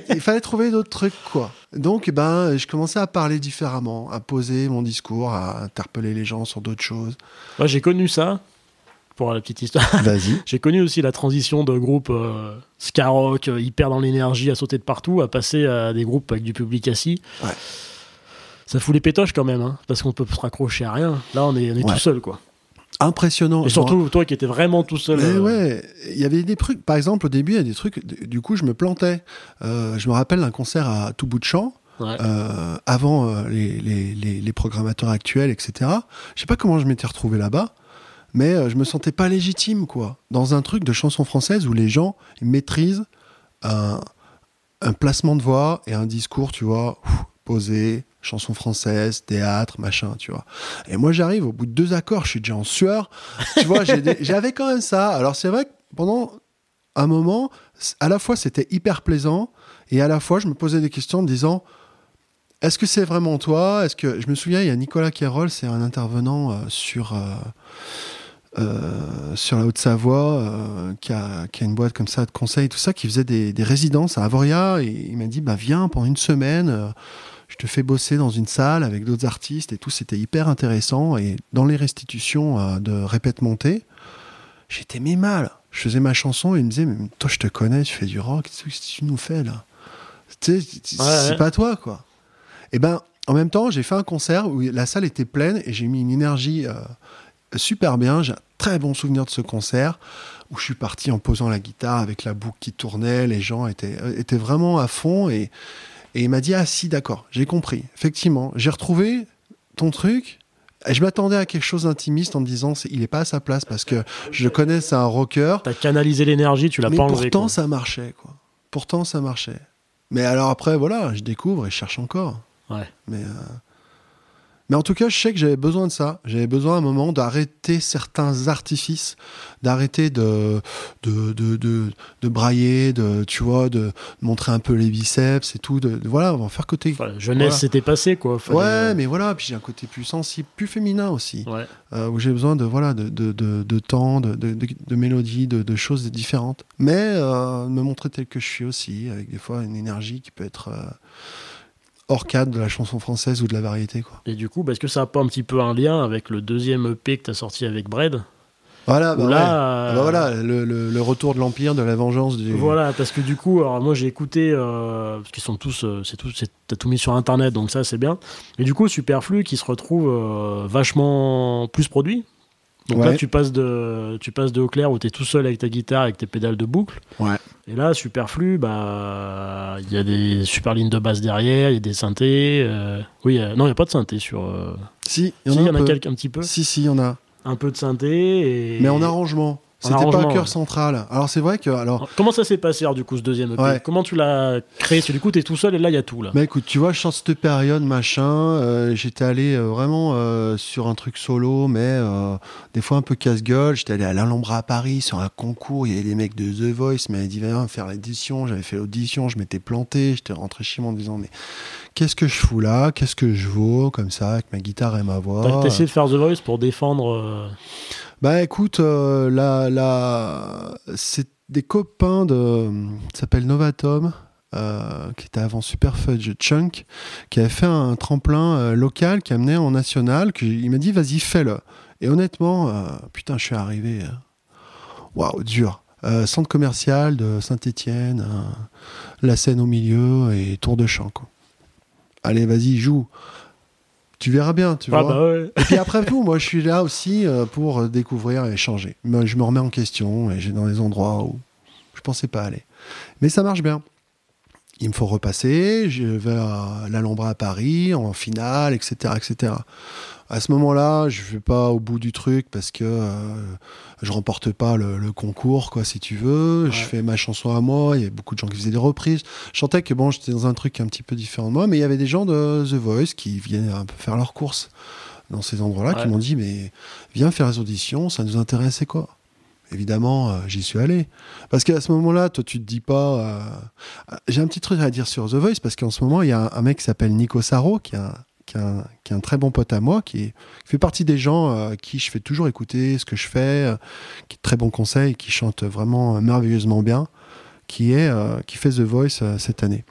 <laughs> Il fallait trouver d'autres trucs, quoi. Donc, ben, je commençais à parler différemment, à poser mon discours, à interpeller les gens sur d'autres choses. Moi, j'ai connu ça, pour la petite histoire. Vas-y. <laughs> J'ai connu aussi la transition de groupe euh, ska rock, euh, hyper dans l'énergie, à sauter de partout, à passer à des groupes avec du public assis. Ouais. Ça fout les pétoches quand même, hein, parce qu'on peut se raccrocher à rien. Là, on est, on est Ouais. tout seul, quoi. Impressionnant. Et surtout, toi qui étais vraiment tout seul. Euh, ouais, il y avait des trucs. Par exemple, au début, il y a des trucs. Du coup, je me plantais. Euh, je me rappelle d'un concert à tout bout de champ. ouais. euh, avant euh, les, les, les, les programmateurs actuels, etc. Je sais pas comment je m'étais retrouvé là-bas, mais je me sentais pas légitime, quoi. Dans un truc de chanson française où les gens maîtrisent un, un placement de voix et un discours, tu vois, posé, chanson française, théâtre, machin, tu vois. Et moi, j'arrive au bout de deux accords, je suis déjà en sueur. Tu vois, <laughs> j'avais quand même ça. Alors, c'est vrai que pendant un moment, à la fois, c'était hyper plaisant et à la fois, je me posais des questions en me disant est-ce que c'est vraiment toi? Est-ce que je me souviens, il y a Nicolas Quérol, c'est un intervenant euh, sur euh, euh, sur la Haute-Savoie qui, a, qui a une boîte comme ça de conseils, tout ça, qui faisait des, des résidences à Avoria et il m'a dit bah viens pendant une semaine. Je te fais bosser dans une salle avec d'autres artistes et tout, c'était hyper intéressant. Et dans les restitutions euh, de Répète Montée, j'étais mis mal. Je faisais ma chanson et il me disait, mais toi, je te connais, tu fais du rock, qu'est-ce que tu nous fais là? Tu sais, c'est Ouais, ouais. pas toi, quoi. Et ben, en même temps, j'ai fait un concert où la salle était pleine et j'ai mis une énergie euh, super bien. J'ai un très bon souvenir de ce concert où je suis parti en posant la guitare avec la boucle qui tournait. Les gens étaient, euh, étaient vraiment à fond et, et il m'a dit Ah, si, d'accord, j'ai compris. Effectivement, j'ai retrouvé ton truc Et je m'attendais à quelque chose d'intimiste en me disant c'est- il est pas à sa place parce que je connais, c'est un rocker. T'as canalisé l'énergie, tu l'as pas enlevé. pourtant quoi. ça marchait quoi. Pourtant ça marchait. Mais alors après voilà, je découvre et je cherche encore. Ouais. Mais euh, mais en tout cas, je sais que j'avais besoin de ça. J'avais besoin à un moment d'arrêter certains artifices, d'arrêter de de, de, de de brailler, de tu vois, de montrer un peu les biceps et tout. De, voilà, on va faire côté. Enfin, la jeunesse Voilà. c'était passé quoi. Fallait- Ouais, mais voilà, puis j'ai un côté plus sensible, plus féminin aussi, Ouais. euh, où j'ai besoin de voilà de, de, temps, de, de, de, de choses différentes. Mais euh, me montrer tel que je suis aussi, avec des fois une énergie qui peut être euh, hors cadre de la chanson française ou de la variété. Quoi. Et du coup, bah, est-ce que ça a pas un petit peu un lien avec le deuxième EP que t'as sorti avec Bread Voilà, bah, ouais. euh, bah voilà le, le, le retour de l'Empire, de la vengeance du... Voilà, parce que du coup, alors moi j'ai écouté, euh, parce qu'ils sont tous, euh, c'est tout, t'as tout mis sur internet, donc ça c'est bien. Et du coup, Superflu qui se retrouve euh, vachement plus produit. Donc là, tu passes de, tu passes de au clair où t'es tout seul avec ta guitare, avec tes pédales de boucle. Ouais. Et là, Superflu, bah, il y a des super lignes de basse derrière, il y a des synthés. euh, oui, euh, non, il n'y a pas de synthé sur. euh, Si, il y en si, a y en quelques un petit peu. Si, si, il y en a. Un peu de synthé. Et... Mais en arrangement. C'était pas un cœur central. Alors c'est vrai que... Alors, Comment ça s'est passé, alors, du coup, ce deuxième EP Ouais. Comment tu l'as créé? Parce que du coup, t'es tout seul et là, il y a tout. Là. Bah écoute, tu vois, je sens cette période, machin, euh, j'étais allé euh, vraiment euh, sur un truc solo, mais euh, des fois un peu casse-gueule. J'étais allé à l'Alhambra à Paris sur un concours, il y avait des mecs de The Voice, qui m'avaient dit viens faire l'édition, j'avais fait l'audition, je m'étais planté, j'étais rentré chez moi en me disant mais qu'est-ce que je fous là, qu'est-ce que je vaux? Comme ça, avec ma guitare et ma voix. T'as t'as essayé de faire The Voice pour défendre. Bah écoute, euh, c'est des copains de. S'appelle Novatom, euh, qui était avant Superfudge Chunk, qui avait fait un tremplin euh, local qui amenait en national. Que, il m'a dit, vas-y, fais-le. Et honnêtement, putain, je suis arrivé. Waouh, dur. Centre commercial de Saint-Étienne, la scène au milieu et tour de champ. Quoi. Allez, vas-y, joue. Tu verras bien, tu Ah vois. bah ouais. Et puis après tout, moi je suis là aussi euh, pour découvrir et changer. Je me remets en question et j'ai dans des endroits où je pensais pas aller. Mais ça marche bien. Il me faut repasser, je vais à l'Alhambra à Paris, en finale, etc. etc. À ce moment-là, je vais pas au bout du truc parce que euh, je remporte pas le, le concours, quoi, si tu veux. Je fais ma chanson à moi, il y a beaucoup de gens qui faisaient des reprises. Je sentais que bon, j'étais dans un truc un petit peu différent de moi, mais il y avait des gens de The Voice qui viennent un peu faire leurs courses dans ces endroits-là, Ouais. qui m'ont dit mais viens faire les auditions, ça nous intéresse, c'est quoi Évidemment, euh, j'y suis allé. Parce qu'à ce moment-là, toi, tu te dis pas. euh, euh, J'ai un petit truc à dire sur The Voice, parce qu'en ce moment, il y a un, un mec qui s'appelle Nico Saro, qui est un, qui est un- très bon pote à moi, qui, fait partie des gens euh, qui je fais toujours écouter ce que je fais, euh, qui est de très bons conseils, qui chante vraiment euh, merveilleusement bien, qui, est, qui fait The Voice cette année.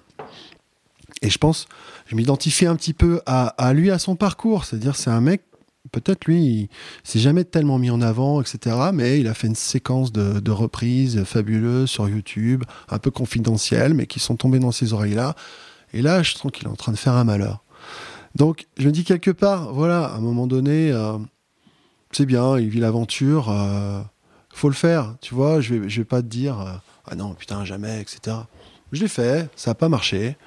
Et je pense, je m'identifie un petit peu à, à lui, à son parcours. C'est-à-dire, c'est un mec, peut-être lui, il s'est jamais tellement mis en avant, etc. Mais il a fait une séquence de, de reprises fabuleuses sur YouTube, un peu confidentielles, mais qui sont tombées dans ses oreilles-là. Et là, je sens qu'il est en train de faire un malheur. Donc, je me dis quelque part, voilà, à un moment donné, euh, c'est bien, il vit l'aventure, euh, faut le faire, tu vois. Je vais, je vais pas te dire, euh, ah non, putain, jamais, etc. Je l'ai fait, ça n'a pas marché.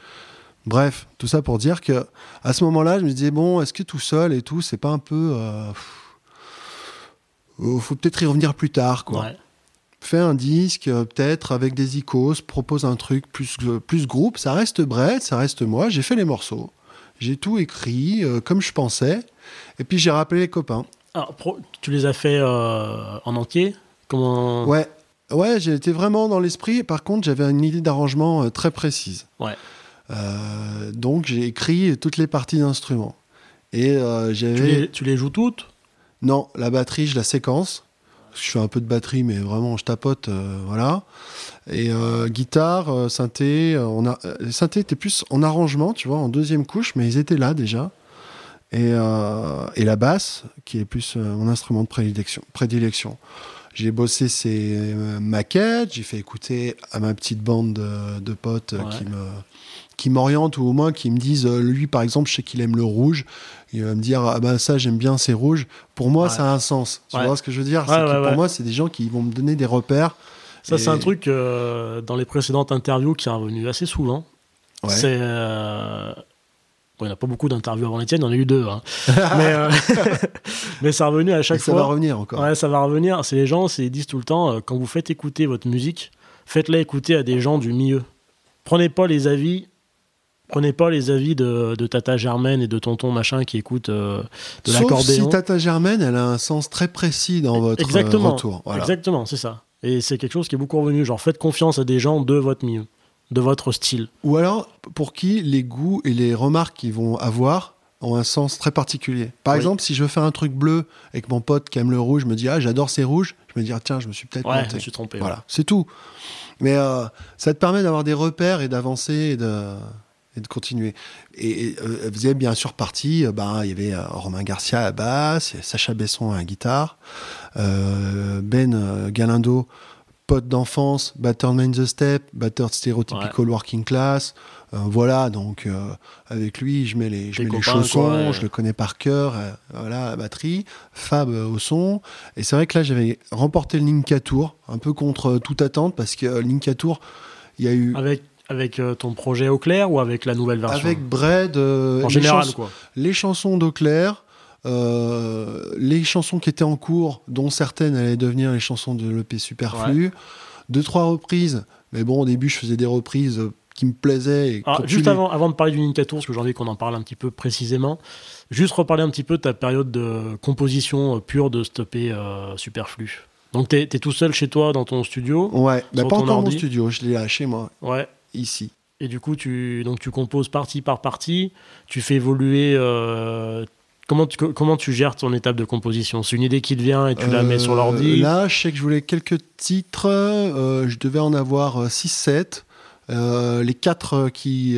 Bref, tout ça pour dire que à ce moment-là, je me disais bon, est-ce que tout seul et tout, c'est pas un peu, euh, pff, faut peut-être y revenir plus tard, quoi. Ouais. Fais un disque, euh, peut-être avec des icônes, propose un truc plus plus groupe. Ça reste Brett, ça reste moi. J'ai fait les morceaux, j'ai tout écrit euh, comme je pensais, et puis j'ai rappelé les copains. Alors, pro- tu les as fait euh, en entier? Comment? Ouais, ouais, j'ai été vraiment dans l'esprit. Par contre, j'avais une idée d'arrangement euh, très précise. Ouais. Donc j'ai écrit toutes les parties d'instruments. Et tu, j'avais. les, tu les joues toutes? Non, la batterie, je la séquence. Je fais un peu de batterie, mais vraiment, je tapote, euh, voilà. Et euh, guitare, euh, synthé, on a, les synthés étaient plus en arrangement, tu vois, en deuxième couche, mais ils étaient là déjà. Et, et la basse, qui est plus mon instrument de prédilection. prédilection. J'ai bossé ces maquettes, j'ai fait écouter à ma petite bande de, de potes Ouais. qui me qui m'orientent ou au moins qui me disent euh, lui par exemple je sais qu'il aime le rouge il va me dire ah bah ça j'aime bien c'est rouge pour moi Ouais. ça a un sens tu Ouais. vois ce que je veux dire? Ouais, que pour moi c'est des gens qui vont me donner des repères Ça, Et- c'est un truc euh, dans les précédentes interviews qui est revenu assez souvent. C'est. euh, Bon, il n'y a pas beaucoup d'interviews avant les tiennes, il y en a eu deux. hein. <laughs> mais, euh, <laughs> mais ça revenu à chaque ça fois. va revenir encore. Ouais, ça va revenir. C'est les gens, ils disent tout le temps, euh, quand vous faites écouter votre musique, faites-la écouter à des gens du milieu. Prenez pas les avis. Prenez pas les avis de, de Tata Germaine et de Tonton Machin qui écoutent euh, de Sauf si l'accordéon. Tata Germaine, elle a un sens très précis dans votre euh, Exactement. retour. Voilà. Exactement, c'est ça. Et c'est quelque chose qui est beaucoup revenu. Genre, faites confiance à des gens de votre milieu, de votre style. Ou alors, pour qui les goûts et les remarques qu'ils vont avoir ont un sens très particulier. Par Oui. exemple, si je veux faire un truc bleu et que mon pote qui aime le rouge me dit Ah, j'adore ces rouges, je me dis Ah, tiens, je me suis peut-être Ouais, je me suis trompé. Voilà, c'est tout. Mais euh, ça te permet d'avoir des repères et d'avancer et de, et de continuer. Et, et, euh, elle faisait bien sûr partie, euh, ben, il y avait euh, Romain Garcia à basse, Sacha Besson à la guitare, euh, Ben Galindo, pote d'enfance, batteur de Main the Step, batteur de Stereotypical Working Class. Voilà, donc avec lui, je mets les, je mets les chaussons, quoi, ouais. je le connais par cœur, voilà, la batterie, Fab au son. Et c'est vrai que là, j'avais remporté le Ninka Tour, un peu contre toute attente, parce que le Ninka Tour, il y a eu. Avec, avec euh, ton projet au clair ou avec la nouvelle version? Avec Bread, euh, En les, général, chans- quoi. les chansons d'Eau Claire, euh, les chansons qui étaient en cours, dont certaines allaient devenir les chansons de l'EP Superflu, deux, trois reprises. Mais bon, au début, je faisais des reprises qui me plaisaient. Et Ah, juste les- avant, avant de parler du Ninja Tour, parce que j'ai envie qu'on en parle un petit peu précisément, juste reparler un petit peu de ta période de composition pure de stopper euh, superflu. Donc t'es es tout seul chez toi dans ton studio, Ouais, bah, pas encore mon ordi? studio, je l'ai là chez moi, ouais. Ici. Et du coup tu donc tu composes partie par partie, tu fais évoluer. euh, comment tu comment tu gères ton étape de composition? C'est une idée qui te vient et tu la mets sur Euh, l'ordi? Là, je sais que je voulais quelques titres. euh, je devais en avoir 6-7. les quatre qui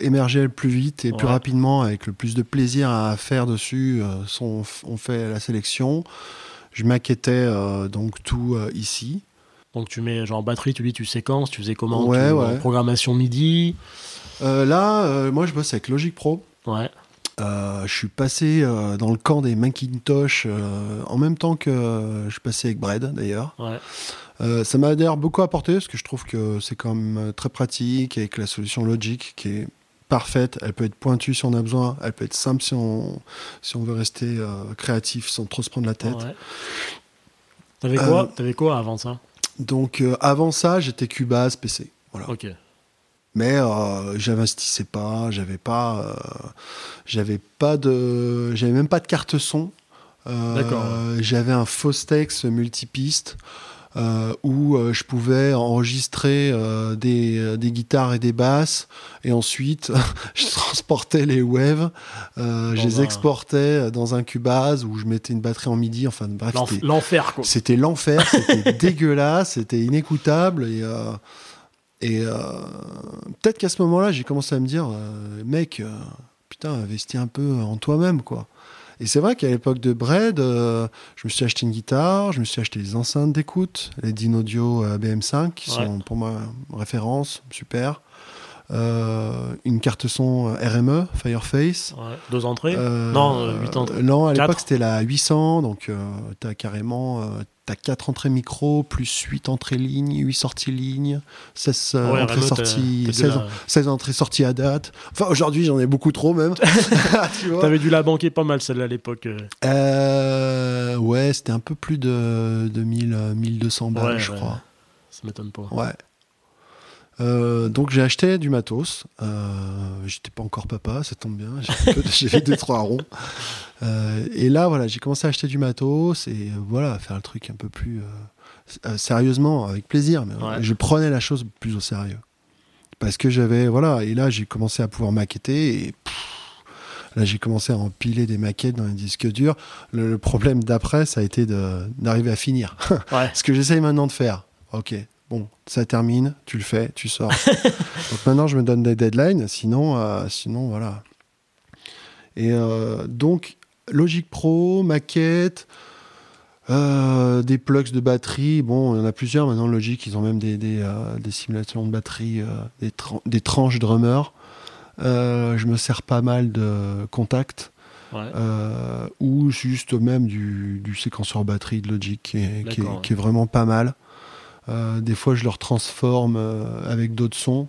émergeaient le plus vite et plus Ouais. rapidement, avec le plus de plaisir à faire dessus, sont, ont fait la sélection. Je maquettais donc tout ici. Donc tu mets genre batterie, tu dis tu séquences, tu faisais comment? Ouais, tu- ouais. en Programmation MIDI? Euh, là, euh, moi, je bosse avec Logic Pro. Ouais. Euh, je suis passé dans le camp des Macintosh en même temps que je passais avec Bread d'ailleurs. Ouais. Ça m'a d'ailleurs beaucoup apporté parce que je trouve que c'est quand même très pratique avec la solution Logic qui est parfaite. Elle peut être pointue si on a besoin, elle peut être simple si on, si on veut rester créatif sans trop se prendre la tête. Ouais. T'avais quoi, T'avais quoi avant ça? Donc euh, avant ça, j'étais Cubase PC. Voilà. Ok. Mais euh, j'investissais pas, j'avais pas, euh, j'avais pas de, j'avais même pas de carte son. D'accord. J'avais un Fostex multipiste où euh, je pouvais enregistrer euh, des, des guitares et des basses et ensuite <laughs> je transportais les waves, euh, je les un- exportais dans un Cubase où je mettais une batterie en MIDI. Enfin bref, L'enfer, quoi. c'était l'enfer, c'était <laughs> dégueulasse, c'était inécoutable. Et, euh, et euh, peut-être qu'à ce moment-là, j'ai commencé à me dire, euh, mec, euh, putain, investis un peu en toi-même, quoi. Et c'est vrai qu'à l'époque de Bread, euh, je me suis acheté une guitare, je me suis acheté des enceintes d'écoute, les Dynaudio euh, BM5, qui Ouais. sont pour moi référence, super. Euh, une carte son RME, Fireface. Ouais. Deux entrées Euh, Non, euh, huit entrées. Non, à l'époque c'était la 800, donc euh, t'as carrément t'as 4 entrées micro, plus 8 entrées ligne, 8 sorties ligne, 16 euh, Ouais, entrées sorties, t'as dû 16, la- 16 entrées sorties à date. Enfin aujourd'hui j'en ai beaucoup trop même. <laughs> <laughs> T'avais dû la banquer pas mal celle-là à l'époque. euh. Euh, ouais, c'était un peu plus de, de 1000, euh, 1200 balles, Ouais, je ouais. crois. Ça m'étonne pas. Ouais. Euh, donc j'ai acheté du matos. J'étais pas encore papa, ça tombe bien. J'ai <laughs> deux trois ronds. Euh, et là voilà, j'ai commencé à acheter du matos et euh, voilà, faire le truc un peu plus euh, sérieusement, avec plaisir. Mais Ouais. je prenais la chose plus au sérieux parce que j'avais voilà. Et là j'ai commencé à pouvoir maqueter et pff, là j'ai commencé à empiler des maquettes dans les disques durs. Le, le problème d'après, ça a été d'arriver à finir. <laughs> Ouais. Ce que j'essaye maintenant de faire. Ok, bon, ça termine, tu le fais, tu sors. <laughs> Donc maintenant, je me donne des deadlines, sinon, euh, sinon voilà. Et euh, donc, Logic Pro, maquette, euh, des plugs de batterie. Bon, il y en a plusieurs maintenant. Logic, ils ont même des, des, euh, des simulations de batterie, euh, des, tran- des tranches drummer. Je me sers pas mal de contacts Ouais. ou juste même du, du séquenceur batterie de Logic qui est, qui est- D'accord, ouais. qui est vraiment pas mal. Des fois, je le transforme avec d'autres sons.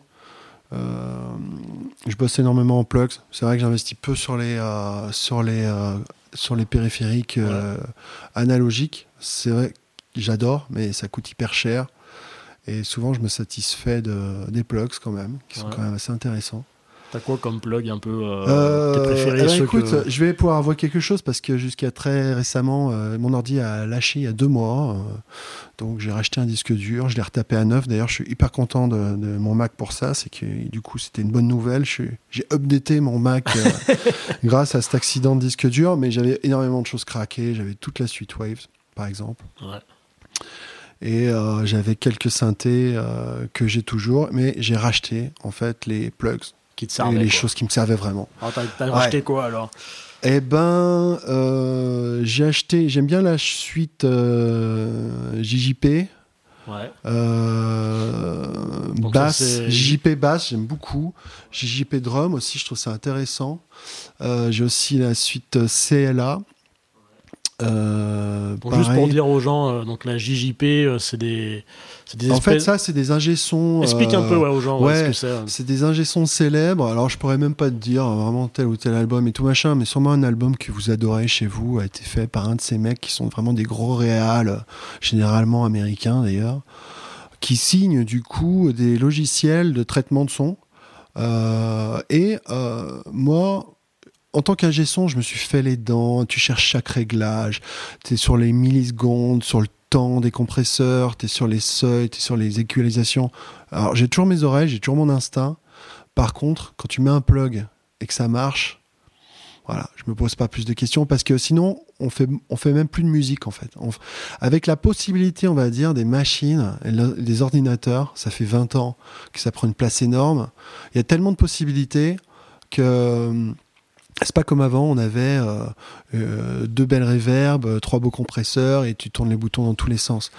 Euh, je bosse énormément en plugs. C'est vrai que j'investis peu sur les, euh, sur les, euh, sur les périphériques analogiques. C'est vrai que j'adore, mais ça coûte hyper cher. Et souvent, je me satisfais de, des plugs quand même, qui sont Ouais. quand même assez intéressants. T'as quoi comme plug un peu euh, Euh, ceux écoute, que- je vais pouvoir avoir quelque chose parce que jusqu'à très récemment, euh, mon ordi a lâché il y a deux mois. euh, donc j'ai racheté un disque dur, je l'ai retapé à neuf. D'ailleurs, je suis hyper content de, de mon Mac pour ça. C'est que du coup, c'était une bonne nouvelle. J'ai updaté mon Mac <laughs> grâce à cet accident de disque dur, mais j'avais énormément de choses craquées. J'avais toute la suite Waves, par exemple. Ouais. Et euh, j'avais quelques synthés euh, que j'ai toujours, mais j'ai racheté en fait les plugs qui te servaient. les quoi. choses qui me servaient vraiment. Alors, t'as, t'as Ouais. racheté quoi alors? Eh ben, euh, j'ai acheté, j'aime bien la suite euh, JJP, Ouais. euh, basse, JJP basse, j'aime beaucoup. JJP drum aussi, je trouve ça intéressant. J'ai aussi la suite CLA. Donc, juste pour dire aux gens, donc la JJP, c'est des, des en fait, ça, c'est des ingé sons. Explique un euh, peu ouais, aux gens ouais, ce que c'est. C'est des ingé-sons célèbres. Alors, je pourrais même pas te dire euh, vraiment tel ou tel album et tout machin, mais sûrement un album que vous adorez chez vous a été fait par un de ces mecs qui sont vraiment des gros réals, euh, généralement américains d'ailleurs, qui signent du coup des logiciels de traitement de son. Euh, et euh, moi, en tant qu'ingé son, je me suis fait les dents. Tu cherches chaque réglage. Tu es sur les millisecondes, sur le temps des compresseurs, tu es sur les seuils, tu es sur les équalisations. Alors, j'ai toujours mes oreilles, j'ai toujours mon instinct. Par contre, quand tu mets un plug et que ça marche, voilà, je me pose pas plus de questions parce que sinon, on fait, on fait même plus de musique en fait. Avec la possibilité, on va dire, des machines, des ordinateurs, ça fait 20 ans que ça prend une place énorme. Il y a tellement de possibilités que euh, c'est pas comme avant, on avait euh, euh, deux belles réverbes, euh, trois beaux compresseurs et tu tournes les boutons dans tous les sens.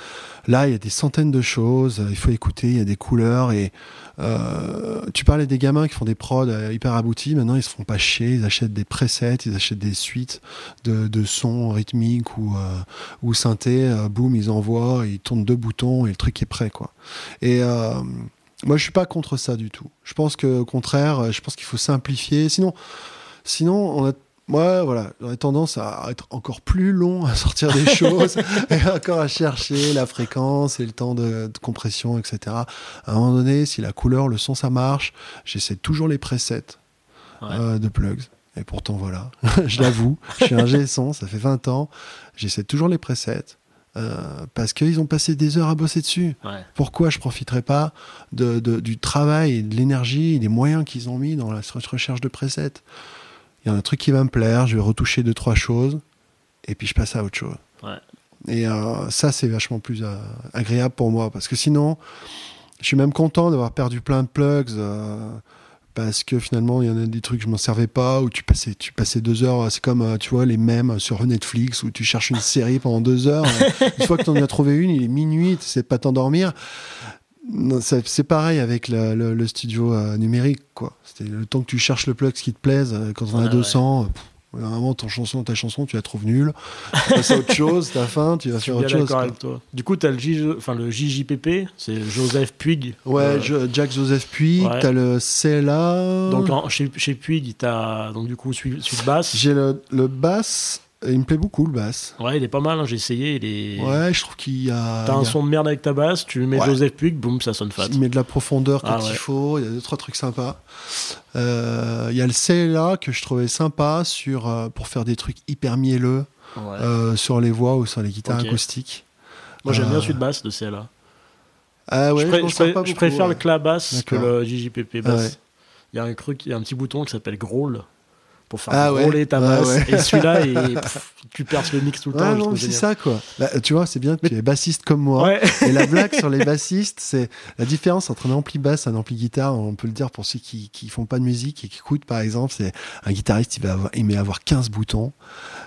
Là, il y a des centaines de choses, euh, il faut écouter, il y a des couleurs et euh, tu parlais des gamins qui font des prods hyper aboutis, maintenant ils se font pas chier, ils achètent des presets, ils achètent des suites de, sons rythmiques ou, ou synthé, boum, ils envoient, ils tournent deux boutons et le truc est prêt quoi. Et moi je suis pas contre ça du tout. Je pense que au contraire, je pense qu'il faut simplifier. Sinon, sinon on a moi, voilà, j'aurais tendance à être encore plus long à sortir des <laughs> choses et encore à chercher la fréquence et le temps de, de compression, etc. À un moment donné, si la couleur, le son, ça marche, j'essaie toujours les presets Ouais. euh, de plugs. Et pourtant, voilà, <laughs> je l'avoue, je suis un G-son, ça fait 20 ans, j'essaie toujours les presets. euh, parce qu'ils ont passé des heures à bosser dessus. Ouais. Pourquoi je profiterais pas de, de- du travail, et de l'énergie et des moyens qu'ils ont mis dans la recherche de presets? Il y a un truc qui va me plaire, je vais retoucher deux, trois choses, et puis je passe à autre chose. Ouais. Et euh, ça, c'est vachement plus euh, agréable pour moi, parce que sinon, je suis même content d'avoir perdu plein de plugs. euh, parce que finalement, il y en a des trucs je m'en servais pas, où tu passais, tu passais deux heures. C'est comme, tu vois, les mèmes sur Netflix où tu cherches une série pendant deux heures. <laughs> une fois que tu en as trouvé une, il est minuit, tu sais pas t'endormir. C'est pareil avec le, le- le studio euh, numérique, quoi. C'était le temps que tu cherches le plug qui te plaise. euh, Quand on a Ouais, 200, euh, pff, vraiment, ton chanson, ta chanson, tu la trouves nulle. Tu passes à autre <laughs> chose, t'as faim, tu vas faire autre chose. avec toi. Du coup, t'as le, J... enfin, le JJPP, c'est Joseph Puig. Ouais, Euh, je- Jack Joseph Puig, Ouais. t'as le CLA. Donc en- chez, chez Puig, t'as donc du coup suite, suite basse. J'ai le, le bass, et il me plaît beaucoup le bass. Ouais, il est pas mal. hein, J'ai essayé. Il est. Ouais, je trouve qu'il y a. T'as un son de merde avec ta basse, tu mets Ouais. Joseph Puig, boum, ça sonne fat. Il met de la profondeur quand Ah il ouais. faut. Il y a deux trois trucs sympas. Euh, Il y a le CLA que je trouvais sympa sur euh, pour faire des trucs hyper mielleux Ouais. euh, sur les voix ou sur les guitares acoustiques. Moi, j'aime bien celui de basse de CLA. Ah ouais, je, pré- je pré- pas je beaucoup, préfère ouais. le cla basse que le JJPP basse. ouais. Il y a un truc, il y a un petit bouton qui s'appelle Growl pour faire Ah ouais. growler ta Ouais, basse. ouais. Et celui-là, <laughs> tu perces le mix tout le temps. Ouais, trouve mais c'est ça quoi. Bah, tu vois, c'est bien, tu es bassiste comme moi. Ouais. Et la blague sur les <laughs> bassistes, c'est la différence entre un ampli basse et un ampli guitare. On peut le dire pour ceux qui, qui font pas de musique et qui écoutent, par exemple, c'est un guitariste, il va avoir, aimer avoir 15 boutons.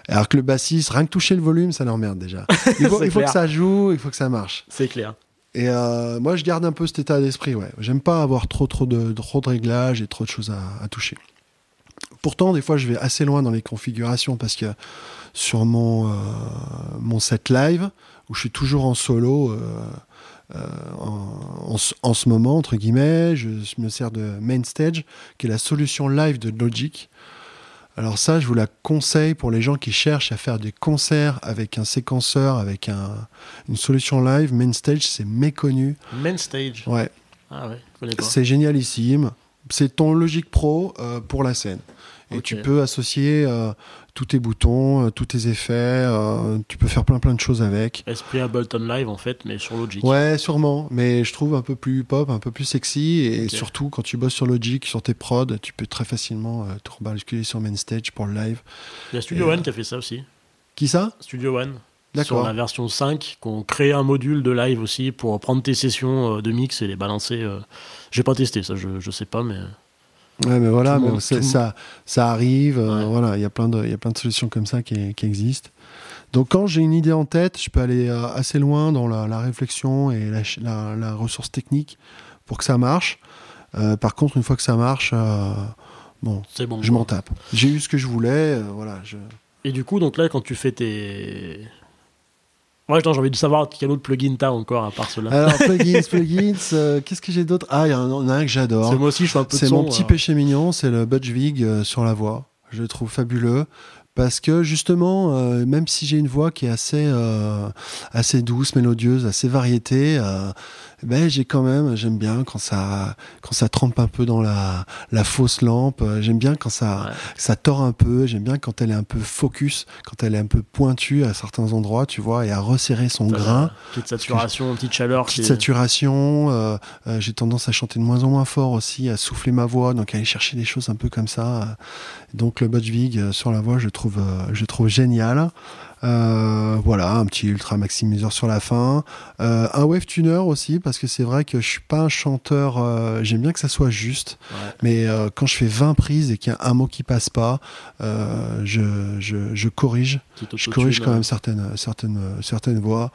Alors que le bassiste, rien que toucher le volume, ça l'emmerde déjà. <laughs> Il faut, C'est il faut que ça joue, il faut que ça marche. C'est clair. Et euh, moi, je garde un peu cet état d'esprit. Ouais, j'aime pas avoir trop, trop de, trop de réglages et trop de choses à, à toucher. Pourtant, des fois, je vais assez loin dans les configurations parce que sur mon, euh, mon set live, où je suis toujours en solo, euh, en, en, ce moment, entre guillemets, je, me sers de MainStage, qui est la solution live de Logic. Alors ça, je vous la conseille pour les gens qui cherchent à faire des concerts avec un séquenceur, avec un, une solution live. MainStage, c'est méconnu. MainStage Ouais. Ah ouais, C'est génialissime. C'est ton Logic Pro euh, pour la scène. Et tu peux associer euh, tous tes boutons, euh, tous tes effets. Euh, tu peux faire plein plein de choses avec. Esprit Ableton Live en fait, mais sur Logic. Ouais, sûrement. Mais je trouve un peu plus pop, un peu plus sexy. Et surtout, quand tu bosses sur Logic, sur tes prods, tu peux très facilement te rebasculer sur Main Stage pour le live. Il y a Studio One qui a fait ça aussi. Qui ça? Studio One. Sur la version 5, qu'on crée un module de live aussi pour prendre tes sessions de mix et les balancer. J'ai pas testé ça, je, je sais pas, mais. Ouais, mais voilà, mais ça, ça arrive. Euh, voilà, il y a plein de, il y a plein de solutions comme ça qui, qui existent. Donc, quand j'ai une idée en tête, je peux aller euh, assez loin dans la, réflexion et la, la, ressource technique pour que ça marche. Euh, par contre, une fois que ça marche, bon, bon, je m'en tape. J'ai eu ce que je voulais, voilà. Je... Et du coup, donc là, quand tu fais tes, Ouais, j'ai envie de savoir quel autre plugin t'as encore à part cela. Alors, plugins, <laughs> plugins, euh, qu'est-ce que j'ai d'autre? Ah, il y en a un que j'adore. C'est moi aussi, je fais un peu C'est mon petit péché mignon, c'est le Budge Vig euh, sur la voix. Je le trouve fabuleux parce que justement, euh, même si j'ai une voix qui est assez, assez douce, mélodieuse, assez variété, ben, j'ai quand même, j'aime bien quand ça, quand ça trempe un peu dans la, la fausse lampe. J'aime bien quand ça, ça tord un peu. J'aime bien quand elle est un peu focus, quand elle est un peu pointue à certains endroits, tu vois, et à resserrer son grain. Petite saturation, petite chaleur. Petite saturation. Euh, euh, j'ai tendance à chanter de moins en moins fort aussi, à souffler ma voix, donc à aller chercher des choses un peu comme ça. Donc le Budge euh, sur la voix, je trouve, je trouve génial. Euh, voilà, un petit ultra maximiseur sur la fin. Euh, un wave tuner aussi, parce que c'est vrai que je suis pas un chanteur, euh, j'aime bien que ça soit juste, mais quand je fais 20 prises et qu'il y a un mot qui passe pas, je, je, je, corrige. Je corrige quand même certaines, certaines, certaines voix.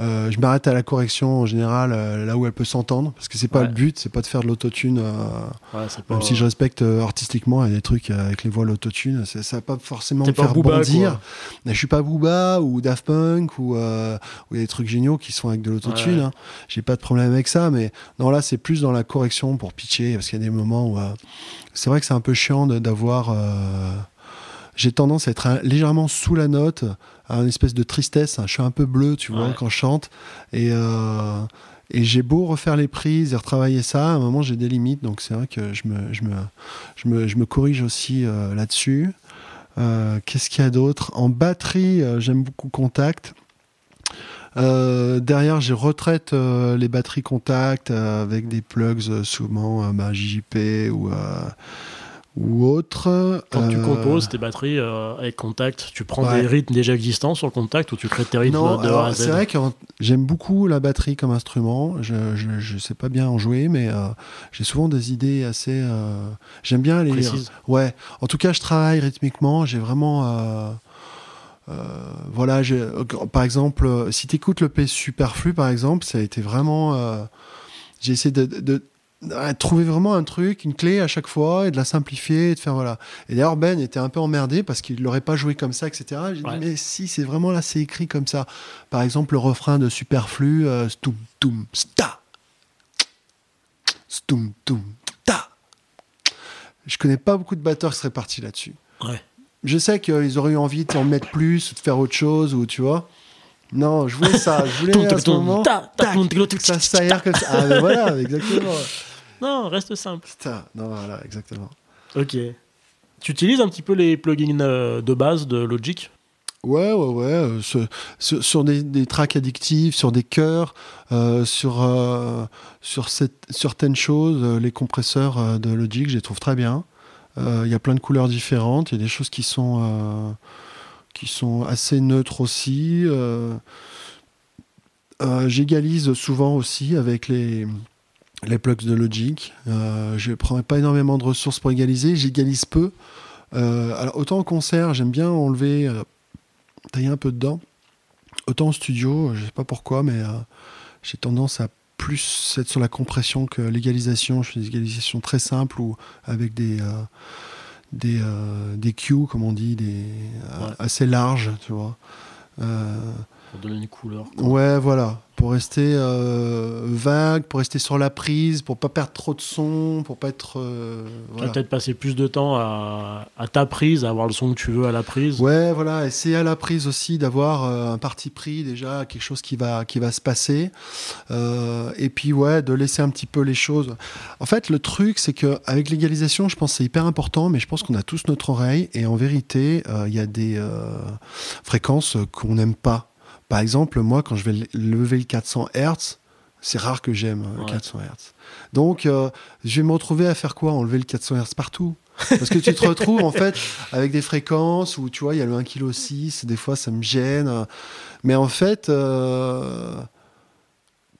Euh, je m'arrête à la correction en général euh, là où elle peut s'entendre parce que c'est pas le but, c'est pas de faire de l'autotune. Euh, même si je respecte artistiquement, il y a des trucs avec les voix l'autotune, ça va pas forcément me faire bondir. Mais je suis pas Booba ou Daft Punk ou il y a des trucs géniaux qui sont avec de l'autotune. Hein. J'ai pas de problème avec ça, mais non là c'est plus dans la correction pour pitcher parce qu'il y a des moments où c'est vrai que c'est un peu chiant d'avoir j'ai tendance à être légèrement sous la note, une espèce de tristesse. Je suis un peu bleu, tu vois, quand je chante. Et, euh, et j'ai beau refaire les prises et retravailler ça, à un moment j'ai des limites. Donc c'est vrai que je me, je me, je me, je me corrige aussi euh, là-dessus. Euh, qu'est-ce qu'il y a d'autre? En batterie, j'aime beaucoup Contact. derrière, j'ai retraite les batteries contact avec des plugs souvent bah, JJP ou ou autre. Quand tu euh, composes tes batteries euh, avec Contact, tu prends des rythmes déjà existants sur le Contact ou tu crées tes rythmes de C'est vrai que j'aime beaucoup la batterie comme instrument. Je, je, sais pas bien en jouer, mais euh, j'ai souvent des idées assez. j'aime bien les. Ouais. En tout cas, je travaille rythmiquement. J'ai vraiment. voilà, par exemple, si tu écoutes le P Superflu, par exemple, ça a été vraiment. j'ai essayé de, trouver vraiment un truc, une clé à chaque fois et de la simplifier et de faire voilà. Et d'ailleurs Ben était un peu emmerdé parce qu'il l'aurait pas joué comme ça, etc. J'ai dit mais si c'est vraiment là c'est écrit comme ça. Par exemple le refrain de Superflu, euh, stum tum sta, stum tum ta. Je connais pas beaucoup de batteurs qui seraient partis là-dessus. Ouais. Je sais qu'ils auraient eu envie de en mettre plus ou de faire autre chose ou tu vois. Non, je voulais ça. Je voulais <laughs> à ce moment. Ça s'aère comme ça. Ah, mais voilà, exactement. <laughs> Non, reste simple. Non, voilà, exactement. Ok. Tu utilises un petit peu les plugins euh, de base de Logic? Ouais, ouais, ouais. Euh, sur, des, tracks addictifs, sur des chœurs, euh, sur, sur certaines choses, les compresseurs de Logic, je les trouve très bien. Il y a plein de couleurs différentes. Il y a des choses qui sont, qui sont assez neutres aussi. J'égalise souvent aussi avec les, les plugs de Logic. Euh, je ne prends pas énormément de ressources pour égaliser, j'égalise peu. Euh, alors autant en concert, j'aime bien enlever, euh, tailler un peu dedans. Autant en studio, je ne sais pas pourquoi, mais j'ai tendance à plus être sur la compression que l'égalisation. Je fais des égalisations très simples ou avec des des, des cues, comme on dit, des, assez larges, tu vois. Pour donner une couleur. Ouais, voilà. Pour rester euh, vague, pour rester sur la prise, pour pas perdre trop de son, pour pas être. euh, voilà. peut-être passer plus de temps à, à ta prise, à avoir le son que tu veux à la prise. Ouais, voilà, essayer à la prise aussi d'avoir euh, un parti pris déjà, quelque chose qui va, qui va se passer. Euh, et puis, ouais, de laisser un petit peu les choses. En fait, le truc, c'est qu'avec l'égalisation, je pense que c'est hyper important, mais je pense qu'on a tous notre oreille. Et en vérité, il y a des fréquences qu'on n'aime pas. Par exemple, moi, quand je vais lever le 400 Hz, c'est rare que j'aime euh, le Ouais. 400 Hz. Donc, euh, je vais me retrouver à faire quoi? Enlever le 400 Hz partout parce que tu te retrouves en fait <laughs> avec des fréquences où tu vois il y a le 1,6 kg, des fois ça me gêne. Mais en fait, euh,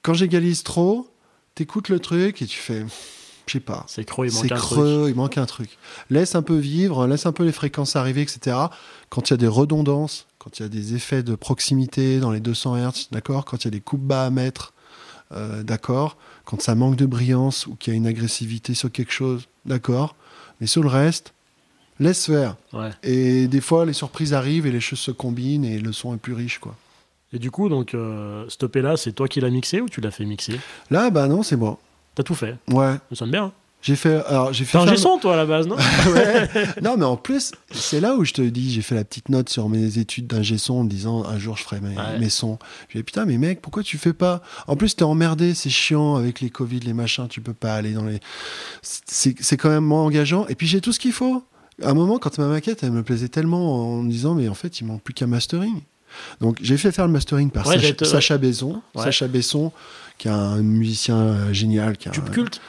quand j'égalise trop, t'écoutes le truc et tu fais, je sais pas, C'est creux, il manque un truc. creux, il manque un truc. Laisse un peu vivre, laisse un peu les fréquences arriver, etc. Quand il y a des redondances, quand il y a des effets de proximité dans les 200 Hz, d'accord Quand il y a des coupes bas à mettre, euh, d'accord Quand ça manque de brillance ou qu'il y a une agressivité sur quelque chose, d'accord Mais sur le reste, laisse faire. Ouais. Et des fois, les surprises arrivent et les choses se combinent et le son est plus riche, quoi. Et du coup, donc, euh, stoppé là, c'est toi qui l'as mixé ou tu l'as fait mixer? Là, bah non, c'est moi. T'as tout fait. Ouais. Ça sonne bien. hein. J'ai fait. Alors, j'ai fait. T'es un faire- son, toi, à la base, non <laughs> Ouais. Non, mais en plus, c'est là où je te dis, j'ai fait la petite note sur mes études d'ingé son en me disant un jour je ferai mes, Ouais. mes sons. Je dis putain, mais mec, pourquoi tu fais pas? En plus, t'es emmerdé, c'est chiant avec les Covid, les machins, tu peux pas aller dans les. C'est quand même moins engageant. Et puis j'ai tout ce qu'il faut. À un moment, quand ma maquette, elle me plaisait tellement en me disant, mais en fait, il manque plus qu'un mastering. Donc j'ai fait faire le mastering par Ouais, Sacha, j'ai Besson. Sacha Besson, qui est un musicien euh, génial, qui a Tube un- culte.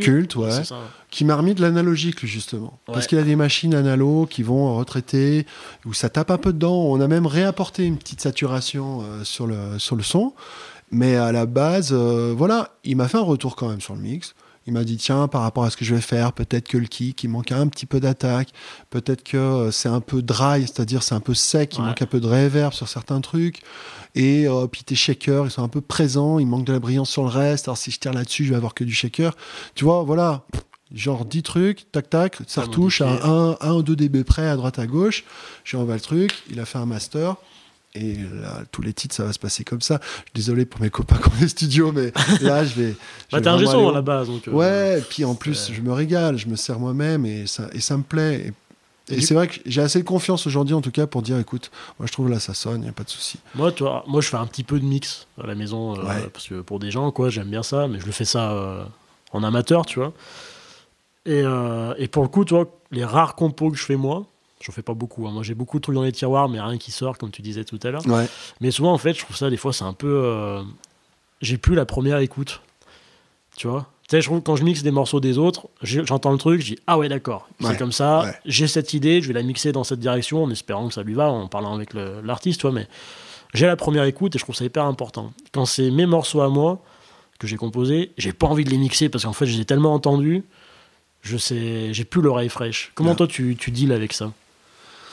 culte, ouais. ça. qui m'a remis de l'analogique justement parce qu'il a des machines analo qui vont retraiter où ça tape un peu dedans. On a même réapporté une petite saturation euh, sur le sur le son. Mais à la base euh, voilà il m'a fait un retour quand même sur le mix. Il m'a dit tiens par rapport à ce que je vais faire peut-être que le kick il manque un petit peu d'attaque. Peut-être que c'est un peu dry c'est-à-dire c'est un peu sec il Ouais. manque un peu de reverb sur certains trucs et euh, puis tes shakers ils sont un peu présents il manque de la brillance sur le reste alors si je tire là-dessus je vais avoir que du shaker tu vois voilà genre 10 trucs, tac tac, ça retouche à 1, 1 ou 2 dB près à droite à gauche. Je envoie le truc, il a fait un master. Et là, tous les titres, ça va se passer comme ça. Désolé pour mes copains qui ont des studios, mais <laughs> là, je vais. Bah, t'es un son aller à la base. Donc, euh, Ouais, et puis en plus, je me régale, je me sers moi-même et ça, et ça me plaît. Et, Et c'est vrai que j'ai assez de confiance aujourd'hui, en tout cas, pour dire écoute, moi je trouve là ça sonne, il n'y a pas de souci. Moi, tu vois, moi, je fais un petit peu de mix à la maison, euh, Ouais. parce que pour des gens, quoi, j'aime bien ça, mais je le fais ça euh, en amateur, tu vois. Et, euh, et pour le coup, tu vois, les rares compos que je fais moi, je fais pas beaucoup. hein. Moi, j'ai beaucoup de trucs dans les tiroirs, mais rien qui sort, comme tu disais tout à l'heure. Ouais. Mais souvent, en fait, je trouve ça, des fois, c'est un peu. J'ai plus la première écoute. Tu vois Tu sais, je trouve que quand je mixe des morceaux des autres, j'entends le truc, je dis Ah ouais, d'accord, Ouais, c'est comme ça, ouais. j'ai cette idée, je vais la mixer dans cette direction en espérant que ça lui va, en parlant avec l'artiste, tu vois. Mais j'ai la première écoute et je trouve ça hyper important. Quand c'est mes morceaux à moi que j'ai composés, j'ai pas envie de les mixer parce qu'en fait, je les ai tellement entendus, je sais, j'ai plus l'oreille fraîche. Comment Ouais. toi, tu, tu deals avec ça?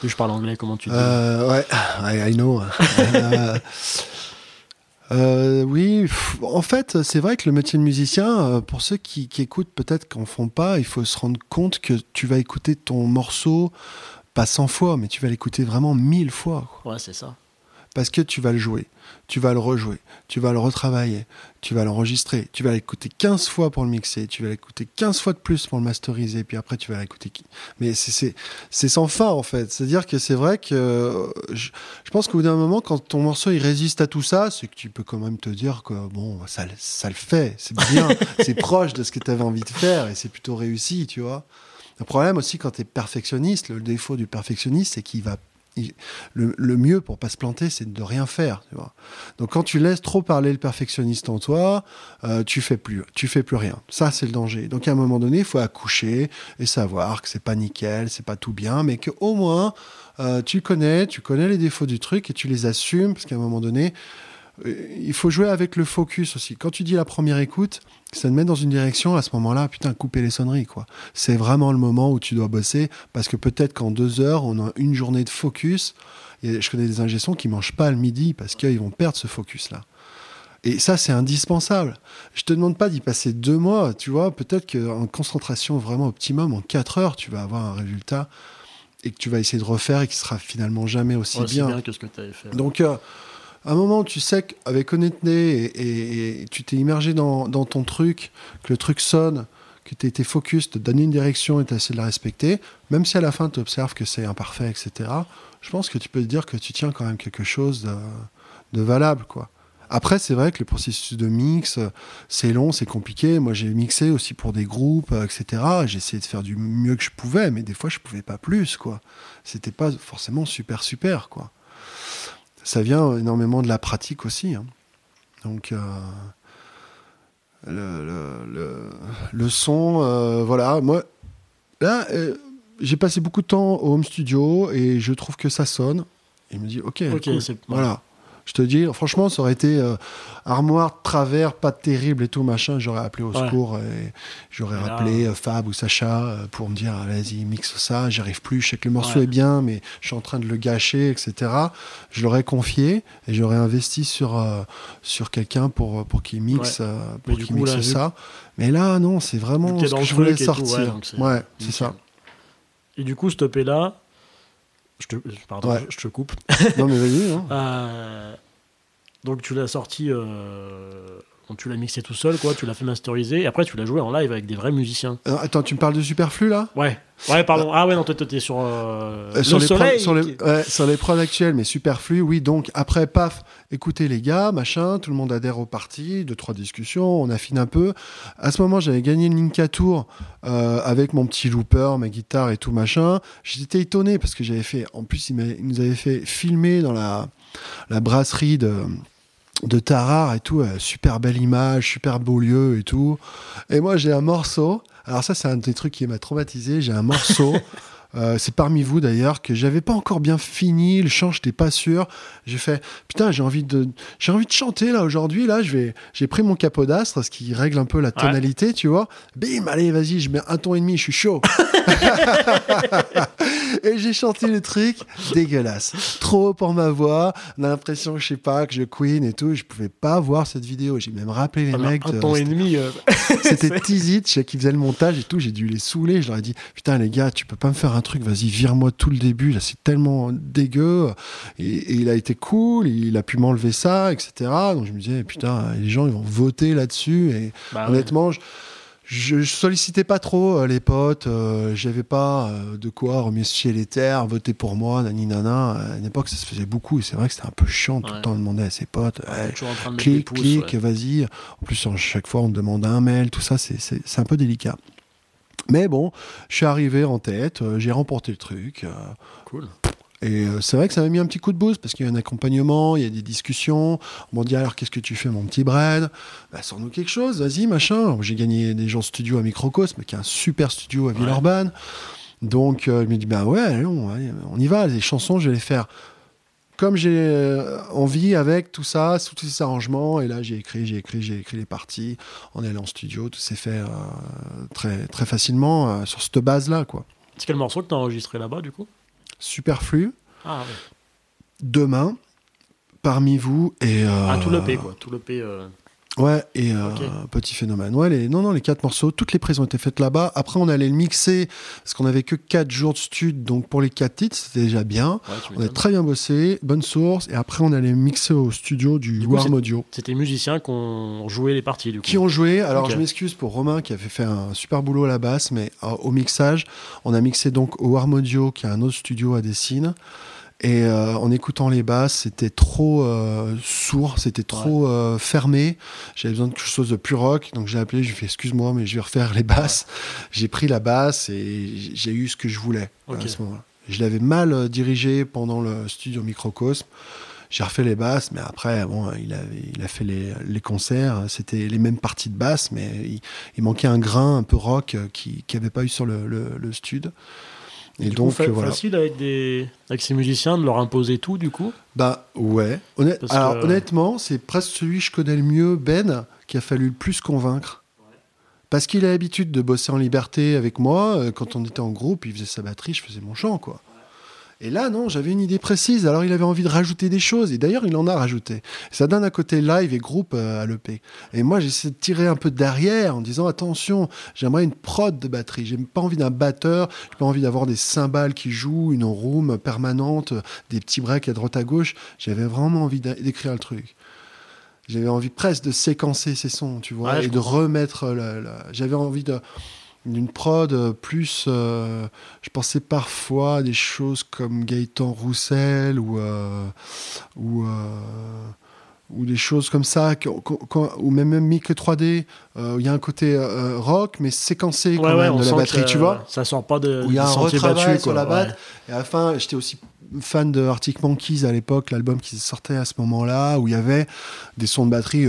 Je parle anglais, comment tu deals? Euh, ouais, I, I know. <laughs> Euh, euh, oui, en fait, c'est vrai que le métier de musicien, euh, pour ceux qui, écoutent, peut-être qu'en font pas, il faut se rendre compte que tu vas écouter ton morceau pas 100 fois, mais tu vas l'écouter vraiment 1000 fois. Ouais, c'est ça. Parce que tu vas le jouer, tu vas le rejouer, tu vas le retravailler, tu vas l'enregistrer, tu vas l'écouter 15 fois pour le mixer, tu vas l'écouter 15 fois de plus pour le masteriser, puis après tu vas l'écouter. qui- Mais c'est- sans fin en fait. C'est-à-dire que c'est vrai que je, je pense qu'au bout d'un moment, quand ton morceau il résiste à tout ça, c'est que tu peux quand même te dire que bon, ça, le- ça le fait, c'est bien, <laughs> c'est proche de ce que tu avais envie de faire et c'est plutôt réussi, tu vois. Le problème aussi quand tu es perfectionniste, le défaut du perfectionniste, c'est qu'il va le, mieux pour pas se planter, c'est de rien faire. Donc quand tu laisses trop parler le perfectionniste en toi, euh, tu fais plus, tu fais plus rien. Ça c'est le danger. Donc à un moment donné, il faut accoucher et savoir que c'est pas nickel, c'est pas tout bien, mais que au moins euh, tu connais, tu connais les défauts du truc et tu les assumes parce qu'à un moment donné, il faut jouer avec le focus aussi. Quand tu dis la première écoute, ça te met dans une direction, à ce moment-là, putain, couper les sonneries, quoi. C'est vraiment le moment où tu dois bosser, parce que peut-être qu'en deux heures, on a une journée de focus. Et je connais des ingessons qui mangent pas le midi parce qu'ils vont perdre ce focus-là. Et ça, c'est indispensable. Je te demande pas d'y passer deux mois, tu vois. Peut-être qu'en concentration vraiment optimum, en quatre heures, tu vas avoir un résultat et que tu vas essayer de refaire et qui sera finalement jamais aussi Ouais, bien. bien que ce que tu avais fait. Donc, euh, à un moment, tu sais qu'avec honnêteté et, et, tu t'es immergé dans, ton truc, que le truc sonne, que tu été focus, te donner une direction et tu essayé de la respecter, même si à la fin tu observes que c'est imparfait, etc., je pense que tu peux te dire que tu tiens quand même quelque chose de, de valable, quoi. Après, c'est vrai que le processus de mix, c'est long, c'est compliqué. Moi, j'ai mixé aussi pour des groupes, etc. J'ai essayé de faire du mieux que je pouvais, mais des fois, je pouvais pas plus, quoi. C'était pas forcément super, super, quoi. Ça vient énormément de la pratique aussi. Hein. Donc, euh, le, le, son, euh, voilà. Moi, là, euh, j'ai passé beaucoup de temps au home studio et je trouve que ça sonne. Et il me dit, ok, voilà. Je te dis, franchement, ça aurait été euh, armoire, travers, pas terrible et tout, machin. J'aurais appelé au secours et j'aurais appelé euh, Fab ou Sacha euh, pour me dire, vas-y, mixe ça, j'arrive plus, je sais que le morceau est bien, mais je suis en train de le gâcher, etc. Je l'aurais confié et j'aurais investi sur, sur quelqu'un pour, pour qu'il mixe, pour qu'il mixe ça. Mais là, non, c'est vraiment ce que je voulais sortir. ouais, c'est ça. Et du coup, stopper là, je te, pardon, je, te coupe. Non, mais vas-y. Hein. <laughs> Euh, donc, tu l'as sorti. Euh, tu l'as mixé tout seul, quoi. Tu l'as fait masteriser. Et après, tu l'as joué en live avec des vrais musiciens. Euh, attends, tu me parles de Superflu là? Ouais. Ouais, pardon. Ah ouais, non, t'es sur. Euh, euh, sur, les soleil, sur, les, ouais, sur les prods actuels, mais Superflu, oui. Donc après, paf, écoutez les gars, machin, tout le monde adhère au parti, deux, trois discussions, on affine un peu. À ce moment, j'avais gagné le Ninka Tour avec mon petit looper, ma guitare et tout, machin. J'étais étonné parce que j'avais fait. En plus, il, il nous avait fait filmer dans la, la brasserie de de Tarare et tout, euh, super belle image, super beau lieu et tout. Et moi, j'ai un morceau. Alors ça, c'est un des trucs qui m'a traumatisé. J'ai un morceau <laughs> Euh, c'est parmi vous d'ailleurs que j'avais pas encore bien fini le chant, j'étais pas sûr. J'ai fait putain, j'ai envie de j'ai envie de chanter là aujourd'hui là, je vais j'ai pris mon capodastre ce qui règle un peu la tonalité, tu vois. Bim, allez, vas-y, je mets un ton et demi, je suis chaud. <laughs> et j'ai chanté le truc dégueulasse. Trop pour ma voix, on a l'impression je sais pas que je queen et tout, je pouvais pas voir cette vidéo, j'ai même rappelé les mecs un ton et demi euh. <laughs> C'était Tizit, qu'ils faisaient le montage et tout, j'ai dû les saouler, je leur ai dit putain les gars, tu peux pas me faire un truc, vas-y, vire-moi tout le début, là, c'est tellement dégueu. Et, il a été cool, il a pu m'enlever ça, etc. Donc je me disais, putain, les gens, ils vont voter là-dessus. Et bah honnêtement, je, sollicitais pas trop euh, les potes, euh, j'avais pas euh, de quoi remercier les terres, voter pour moi, nani nana. À une époque, ça se faisait beaucoup et c'est vrai que c'était un peu chiant tout le temps de demander à ses potes. clique, clique, vas-y. En plus, chaque fois, on demande un mail, tout ça, c'est un peu délicat. Mais bon, je suis arrivé en tête, euh, j'ai remporté le truc. Euh, cool. Et euh, c'est vrai que ça m'a mis un petit coup de boost parce qu'il y a un accompagnement, il y a des discussions. On m'a dit alors qu'est-ce que tu fais mon petit Brad? Bah, Sors-nous quelque chose, vas-y, machin. J'ai gagné des gens studio à Microcosme, qui est un super studio à Villeurbanne. Donc je me dis bah ouais, on y va, les chansons je vais les faire comme j'ai euh, envie avec tout ça, tous ces arrangements, et là j'ai écrit, j'ai écrit, j'ai écrit les parties, on est allé en studio, tout s'est fait euh, très, très facilement euh, sur cette base-là. quoi. C'est quel morceau que tu as enregistré là-bas du coup? Superflu. Ah, Demain, parmi vous et... ah, tout le P quoi, tout. Ouais, et euh, petit phénomène. Ouais, les, non, non, les quatre morceaux, toutes les prises ont été faites là-bas. Après, on allait le mixer parce qu'on avait que quatre jours de stud, donc pour les quatre titres, c'était déjà bien. on a très bien bossé, bonne source. Et après, on allait mixer au studio du, Warm Audio. C'était musiciens qui ont joué les parties, du coup. Qui ont joué. Alors, je m'excuse pour Romain qui avait fait un super boulot à la basse, mais euh, au mixage, on a mixé donc au Warm Audio, qui est un autre studio à Dessine. Et euh, en écoutant les basses, c'était trop euh, sourd, c'était trop euh, fermé. J'avais besoin de quelque chose de plus rock, donc j'ai appelé, j'ai fait excuse-moi, mais je vais refaire les basses. J'ai pris la basse et j'ai eu ce que je voulais à ce moment-là. Je l'avais mal dirigé pendant le studio Microcosme. J'ai refait les basses, mais après, bon, il, avait, il a fait les, les concerts. C'était les mêmes parties de basse, mais il, manquait un grain un peu rock qui n'y avait pas eu sur le, le, le stud. Et, donc, voilà. facile avec, des, avec ces musiciens de leur imposer tout, du coup Bah ouais. Alors honnêtement, c'est presque celui que je connais le mieux, Ben, qui a fallu le plus convaincre. Parce qu'il a l'habitude de bosser en liberté avec moi. Euh, quand on était en groupe, il faisait sa batterie, je faisais mon chant, quoi. Et là, non, j'avais une idée précise. Alors, il avait envie de rajouter des choses. Et d'ailleurs, il en a rajouté. Ça donne un côté live et groupe euh, à l'EP. Et moi, j'essaie de tirer un peu derrière en disant attention, j'aimerais une prod de batterie. J'ai pas envie d'un batteur. J'ai pas envie d'avoir des cymbales qui jouent, une room permanente, des petits breaks à droite à gauche. J'avais vraiment envie d'écrire le truc. J'avais envie presque de séquencer ces sons, tu vois, et de remettre. J'avais envie de d'une prod euh, plus. Euh, je pensais parfois à des choses comme Gaëtan Roussel ou. Euh, ou ou des choses comme ça, ou même, même Mic 3D, il y a un côté rock, mais séquencé quand même de la batterie, tu vois. Ça sort pas de. Où il y a un retravail sur la batte. Et à la fin, j'étais aussi fan de Arctic Monkeys à l'époque, l'album qui sortait à ce moment-là, où il y avait des sons de batterie.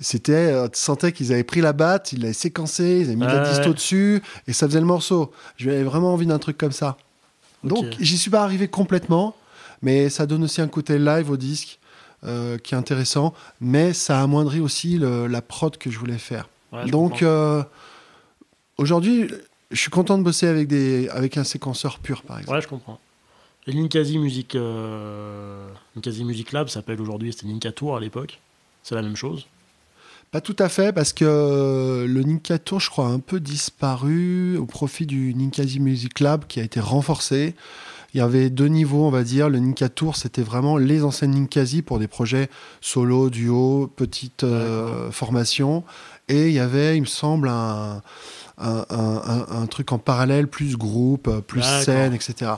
C'était, euh, tu sentais qu'ils avaient pris la batte, ils l'avaient séquencé, ils avaient mis la disto dessus, et ça faisait le morceau. J'avais vraiment envie d'un truc comme ça. Donc, j'y suis pas arrivé complètement, mais ça donne aussi un côté live au disque euh, qui est intéressant, mais ça amoindrit aussi la prod que je voulais faire. Donc, euh, aujourd'hui, je suis content de bosser avec, des, avec un séquenceur pur, par exemple. Ouais, je comprends. Et Linkasi Music, Music Lab s'appelle aujourd'hui, c'était Tour à l'époque. C'est la même chose pas tout à fait, parce que le Ninka Tour, je crois, a un peu disparu au profit du Ninkasi Music Lab qui a été renforcé. Il y avait deux niveaux, on va dire. Le Ninka Tour, c'était vraiment les anciennes Ninkasi pour des projets solo, duo, petite euh, formation. Et il y avait, il me semble, un, un, truc en parallèle, plus groupe, plus scène, etc.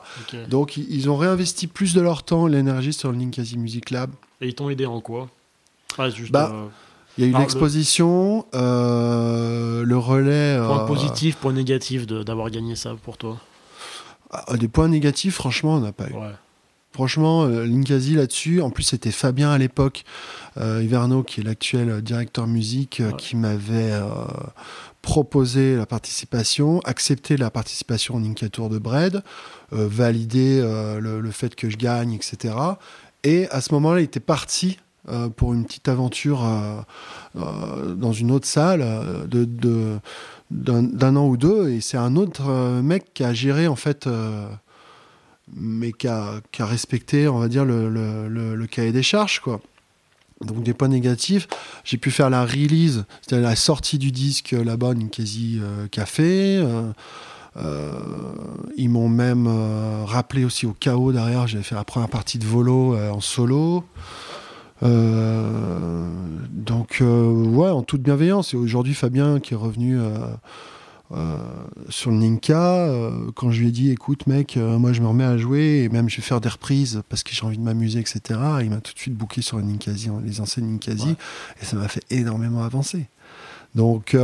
Donc ils ont réinvesti plus de leur temps, l'énergie sur le Ninkasi Music Lab. Et ils t'ont aidé en quoi? Juste, bah, euh, il y a eu l'exposition, euh, le relais. Point euh, positif, point négatif d'avoir gagné ça pour toi ah, Des points négatifs, franchement, on n'a pas eu. Franchement, euh, Linkasi là-dessus, en plus c'était Fabien à l'époque, euh, Iverno qui est l'actuel directeur musique, qui m'avait proposé la participation, accepté la participation au Ninka Tour de Bred, validé le, le, fait que je gagne, etc. Et à ce moment-là, il était parti euh, pour une petite aventure euh, euh, dans une autre salle d'un an ou deux. Et c'est un autre mec qui a géré en fait mais qui a, respecté on va dire le, cahier des charges quoi. Donc des points négatifs. J'ai pu faire la release c'est-à-dire la sortie du disque là-bas quasi Café ils m'ont même rappelé aussi au chaos derrière. J'avais fait la première partie de Volo en solo. euh, donc, euh, ouais, en toute bienveillance. Et aujourd'hui, Fabien, qui est revenu euh, sur le Ninka, quand je lui ai dit, écoute, mec, moi, je me remets à jouer et même je vais faire des reprises parce que j'ai envie de m'amuser, etc. Il m'a tout de suite booké sur les Ninkasi, les anciennes Ninkasi, et ça m'a fait énormément avancer. Donc,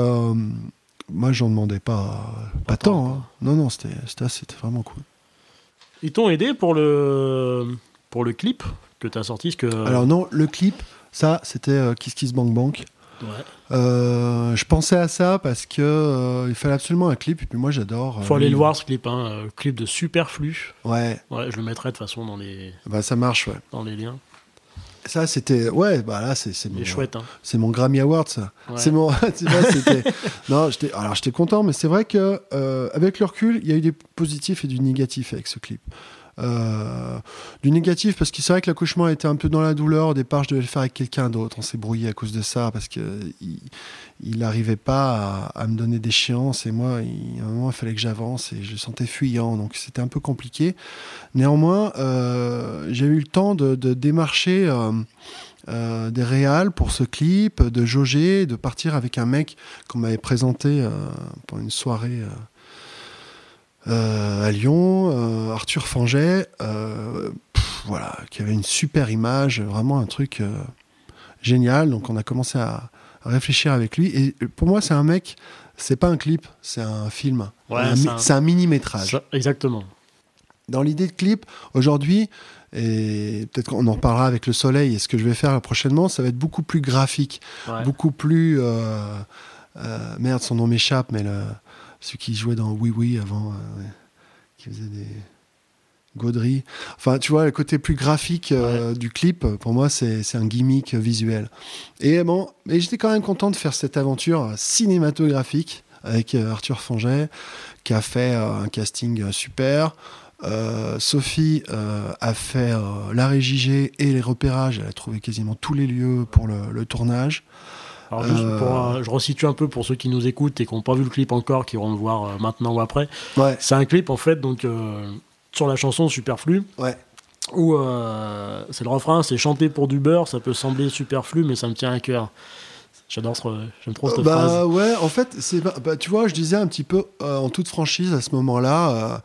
moi, j'en demandais pas, pas, tant. Hein. Non, non, c'était vraiment cool. Ils t'ont aidé pour le, pour le clip? Que tu as sorti que... Alors non, le clip, ça, c'était euh, Kiss Kiss Bank Bank. Ouais. Euh, je pensais à ça parce que euh, il fallait absolument un clip et puis moi j'adore. Faut aller le voir ce clip, hein, clip de Superflu. Ouais. Ouais, je le mettrai de toute façon dans les. Bah ça marche, ouais. Dans les liens. Ça c'était ouais bah là c'est c'est mon chouette hein. c'est mon Grammy Award ça. C'est mon <laughs> <laughs> non j'étais alors j'étais content mais c'est vrai que avec le recul il y a eu des positifs et du négatif avec ce clip. Euh, du négatif parce que c'est vrai que l'accouchement était un peu dans la douleur. Au départ, je devais le faire avec quelqu'un d'autre. On s'est brouillé à cause de ça parce que il n'arrivait pas à, me donner d'échéance et moi, il, à un moment, il fallait que j'avance et je le sentais fuyant. Donc c'était un peu compliqué. Néanmoins, euh, j'ai eu le temps de, démarcher. Euh, des réals pour ce clip, de jauger, de partir avec un mec qu'on m'avait présenté pour une soirée à Lyon, euh, Arthur Fanget, euh, voilà, qui avait une super image, vraiment un truc génial. Donc on a commencé à, réfléchir avec lui. Et pour moi, c'est un mec, c'est pas un clip, c'est un film. c'est un, mini-métrage. Exactement. Dans l'idée de clip, aujourd'hui, et peut-être qu'on en reparlera avec le soleil, et ce que je vais faire prochainement, ça va être beaucoup plus graphique, beaucoup plus... merde, son nom m'échappe, mais le celui qui jouait dans Oui Oui avant, euh, qui faisait des Gaudry. Enfin, tu vois, le côté plus graphique euh, du clip, pour moi, c'est un gimmick visuel. Et bon, mais j'étais quand même content de faire cette aventure cinématographique avec Arthur Fanget, qui a fait un casting super. Sophie a fait la régie et les repérages. Elle a trouvé quasiment tous les lieux pour le, tournage. Alors juste pour, je resitue un peu pour ceux qui nous écoutent et qui n'ont pas vu le clip encore, qui vont le voir maintenant ou après. Ouais. C'est un clip en fait donc sur la chanson Superflu. Ouais où euh, c'est le refrain, c'est chanter pour du beurre, ça peut sembler superflu, mais ça me tient à cœur. J'adore ce, j'aime trop cette bah, phrase. Ouais, en fait, c'est, bah, tu vois, je disais un petit peu euh, en toute franchise à ce moment-là, euh,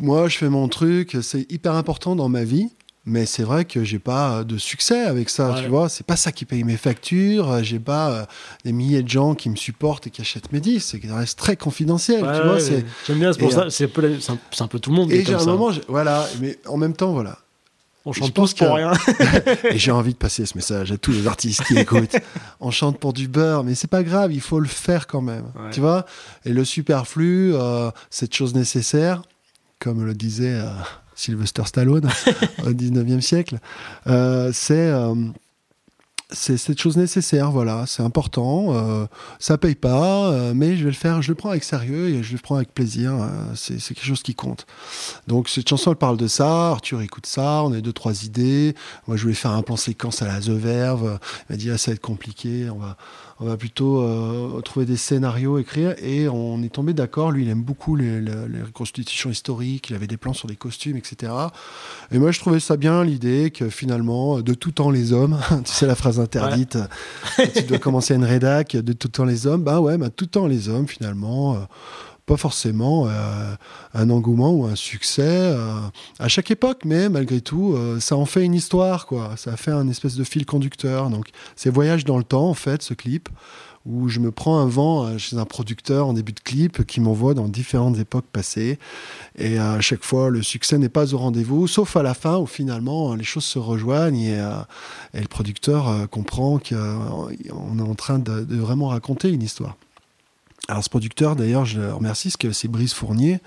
moi je fais mon truc, c'est hyper important dans ma vie. Mais c'est vrai que j'ai pas de succès avec ça, tu vois. C'est pas ça qui paye mes factures. J'ai pas euh, des milliers de gens qui me supportent et qui achètent mes disques. C'est reste très confidentiel, tu vois. J'aime bien, c'est pour ça. C'est un, peu tout le monde. Et j'ai un moment, voilà. Mais en même temps, voilà. On chante tous pour rien. <laughs> et j'ai envie de passer ce message à tous les artistes qui écoutent. On chante pour du beurre, mais c'est pas grave, il faut le faire quand même. Tu vois Et le superflu, euh, cette chose nécessaire, comme le disait. Euh, Sylvester Stallone <laughs> au 19e siècle. Euh, c'est euh, c'est cette chose nécessaire, voilà, c'est important. Euh, ça paye pas, euh, mais je vais le faire, je le prends avec sérieux et je le prends avec plaisir. c'est quelque chose qui compte. Donc cette chanson, elle parle de ça. Arthur écoute ça. On a deux trois idées. Moi, je voulais faire un plan séquence à la The Verve. Il m'a dit ah, ça va être compliqué. On va on va plutôt euh, trouver des scénarios, écrire, et on est tombé d'accord. Lui, il aime beaucoup les, reconstitutions historiques, il avait des plans sur des costumes, etc. Et moi, je trouvais ça bien l'idée que finalement, de tout temps les hommes, <laughs> tu sais la phrase interdite, <laughs> tu dois commencer à une rédac, de tout temps les hommes, bah ouais, bah, tout temps les hommes, finalement. Euh, pas forcément euh, un engouement ou un succès euh, à chaque époque, mais malgré tout, euh, ça en fait une histoire, quoi. Ça fait un espèce de fil conducteur. Donc, c'est Voyage dans le temps, en fait, ce clip, où je me prends un vent chez un producteur en début de clip qui m'envoie dans différentes époques passées. Et à chaque fois, le succès n'est pas au rendez-vous, sauf à la fin où finalement les choses se rejoignent et, le producteur comprend qu'on est en train de vraiment raconter une histoire. Alors ce producteur, d'ailleurs, je le remercie, parce que c'est Brice Fournier.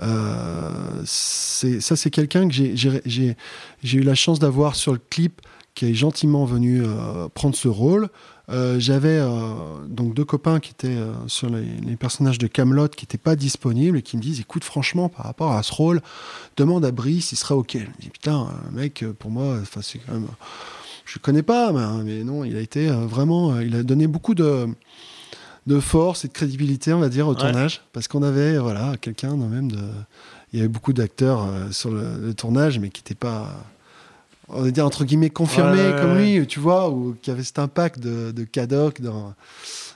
Euh, ça, c'est quelqu'un que j'ai eu la chance d'avoir sur le clip, qui est gentiment venu euh, prendre ce rôle. Euh, j'avais donc deux copains qui étaient sur les, personnages de Camelot qui n'étaient pas disponibles et qui me disent écoute franchement par rapport à ce rôle demande à Brice il sera ok je me dis putain mec pour moi c'est quand même je connais pas mais, mais, non il a été vraiment il a donné beaucoup de de force et de crédibilité, on va dire, au tournage. Parce qu'on avait voilà, quelqu'un même de. Il y avait beaucoup d'acteurs euh, sur le, tournage, mais qui n'étaient pas. On va dire entre guillemets confirmés comme lui, tu vois, ou qui avait cet impact de, de Cadoc dans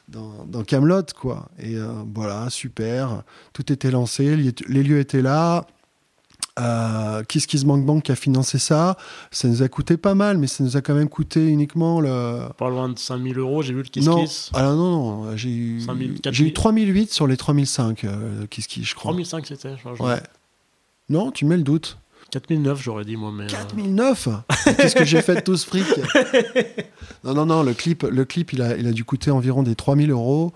dans, Camelot, quoi. Et euh, voilà, super. Tout était lancé, les lieux étaient là. Euh, Kiss Kiss Bank Bank qui a financé ça? Ça nous a coûté pas mal, mais ça nous a quand même coûté uniquement le. Pas loin de 5000 euros, j'ai vu le Kiss non. Kiss. Alors non, non, j'ai eu, j'ai eu 3008 sur les 3005 euh, Kiss Kiss, je crois. 3005 c'était, je crois. Ouais. Non, tu mets le doute. 4009, j'aurais dit moi. Mais 4009 euh, Qu'est-ce que j'ai fait de tout ce fric? <laughs> Non, non, non, le clip, le clip il, a, il a dû coûter environ des 3000 euros.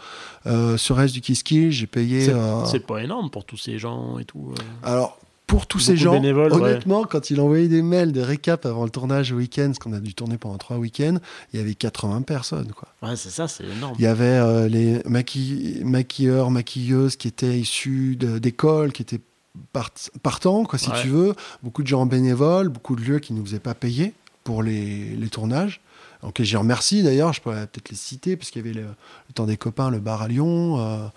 Euh, sur reste du Kiss, j'ai payé. C'est pas énorme pour tous ces gens et tout. Alors, pour tous ces gens, honnêtement, quand il envoyait des mails de récap avant le tournage au week-end, parce qu'on a dû tourner pendant trois week-ends, il y avait 80 personnes. Quoi. Ouais, c'est ça, c'est énorme. Il y avait euh, les maquilleurs, maquilleuses qui étaient issus d'écoles, qui étaient partants, quoi, si tu veux. Beaucoup de gens bénévoles, beaucoup de lieux qui ne nous faisaient pas payer pour les, tournages. Donc j'y remercie d'ailleurs, je pourrais peut-être les citer, parce qu'il y avait le, temps des copains, le bar à Lyon, euh,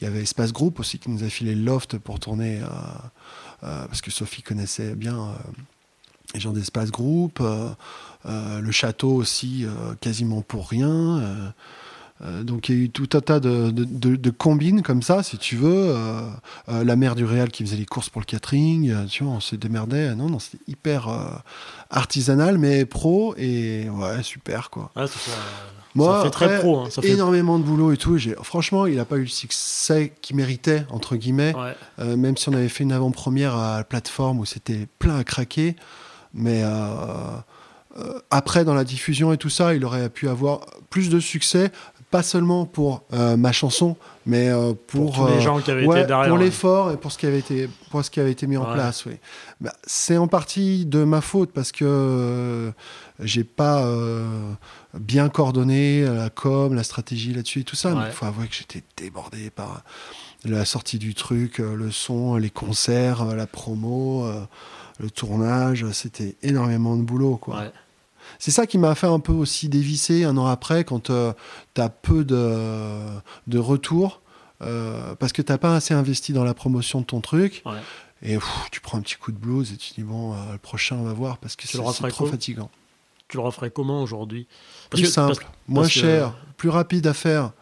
il y avait Espace Group aussi qui nous a filé le loft pour tourner. Euh, euh, parce que Sophie connaissait bien euh, les gens d'Espace Group, euh, le château aussi, quasiment pour rien. donc il y a eu tout un tas de, combines comme ça, si tu veux. la mère du Réal qui faisait les courses pour le catering, tu vois, on se démerdait. Non, non, c'était hyper artisanal, mais pro et ouais, super quoi. Moi, ça fait très pro. Hein, ça fait... énormément de boulot et tout. Franchement, il n'a pas eu le succès qu'il méritait, entre guillemets. Euh, même si on avait fait une avant-première à la plateforme où c'était plein à craquer. Mais euh, euh, après, dans la diffusion et tout ça, il aurait pu avoir plus de succès pas seulement pour euh, ma chanson, mais euh, pour, Pour tous les euh, gens qui avaient ouais, été derrière. pour ouais. l'effort et pour ce qui avait été pour ce qui avait été mis en place. Oui. Bah, c'est en partie de ma faute parce que j'ai pas bien coordonné la com, la stratégie là-dessus et tout ça. Mais il faut avouer que j'étais débordé par la sortie du truc, euh, le son, les concerts, euh, la promo, euh, le tournage. C'était énormément de boulot, quoi. Ouais. C'est ça qui m'a fait un peu aussi dévisser un an après quand tu as peu de, de retours euh, parce que tu pas assez investi dans la promotion de ton truc. Ouais. Et pff, tu prends un petit coup de blues et tu dis bon, euh, le prochain on va voir parce que c'est trop fatigant. Tu le referais comment aujourd'hui? Plus simple, moins parce que- cher, plus rapide à faire.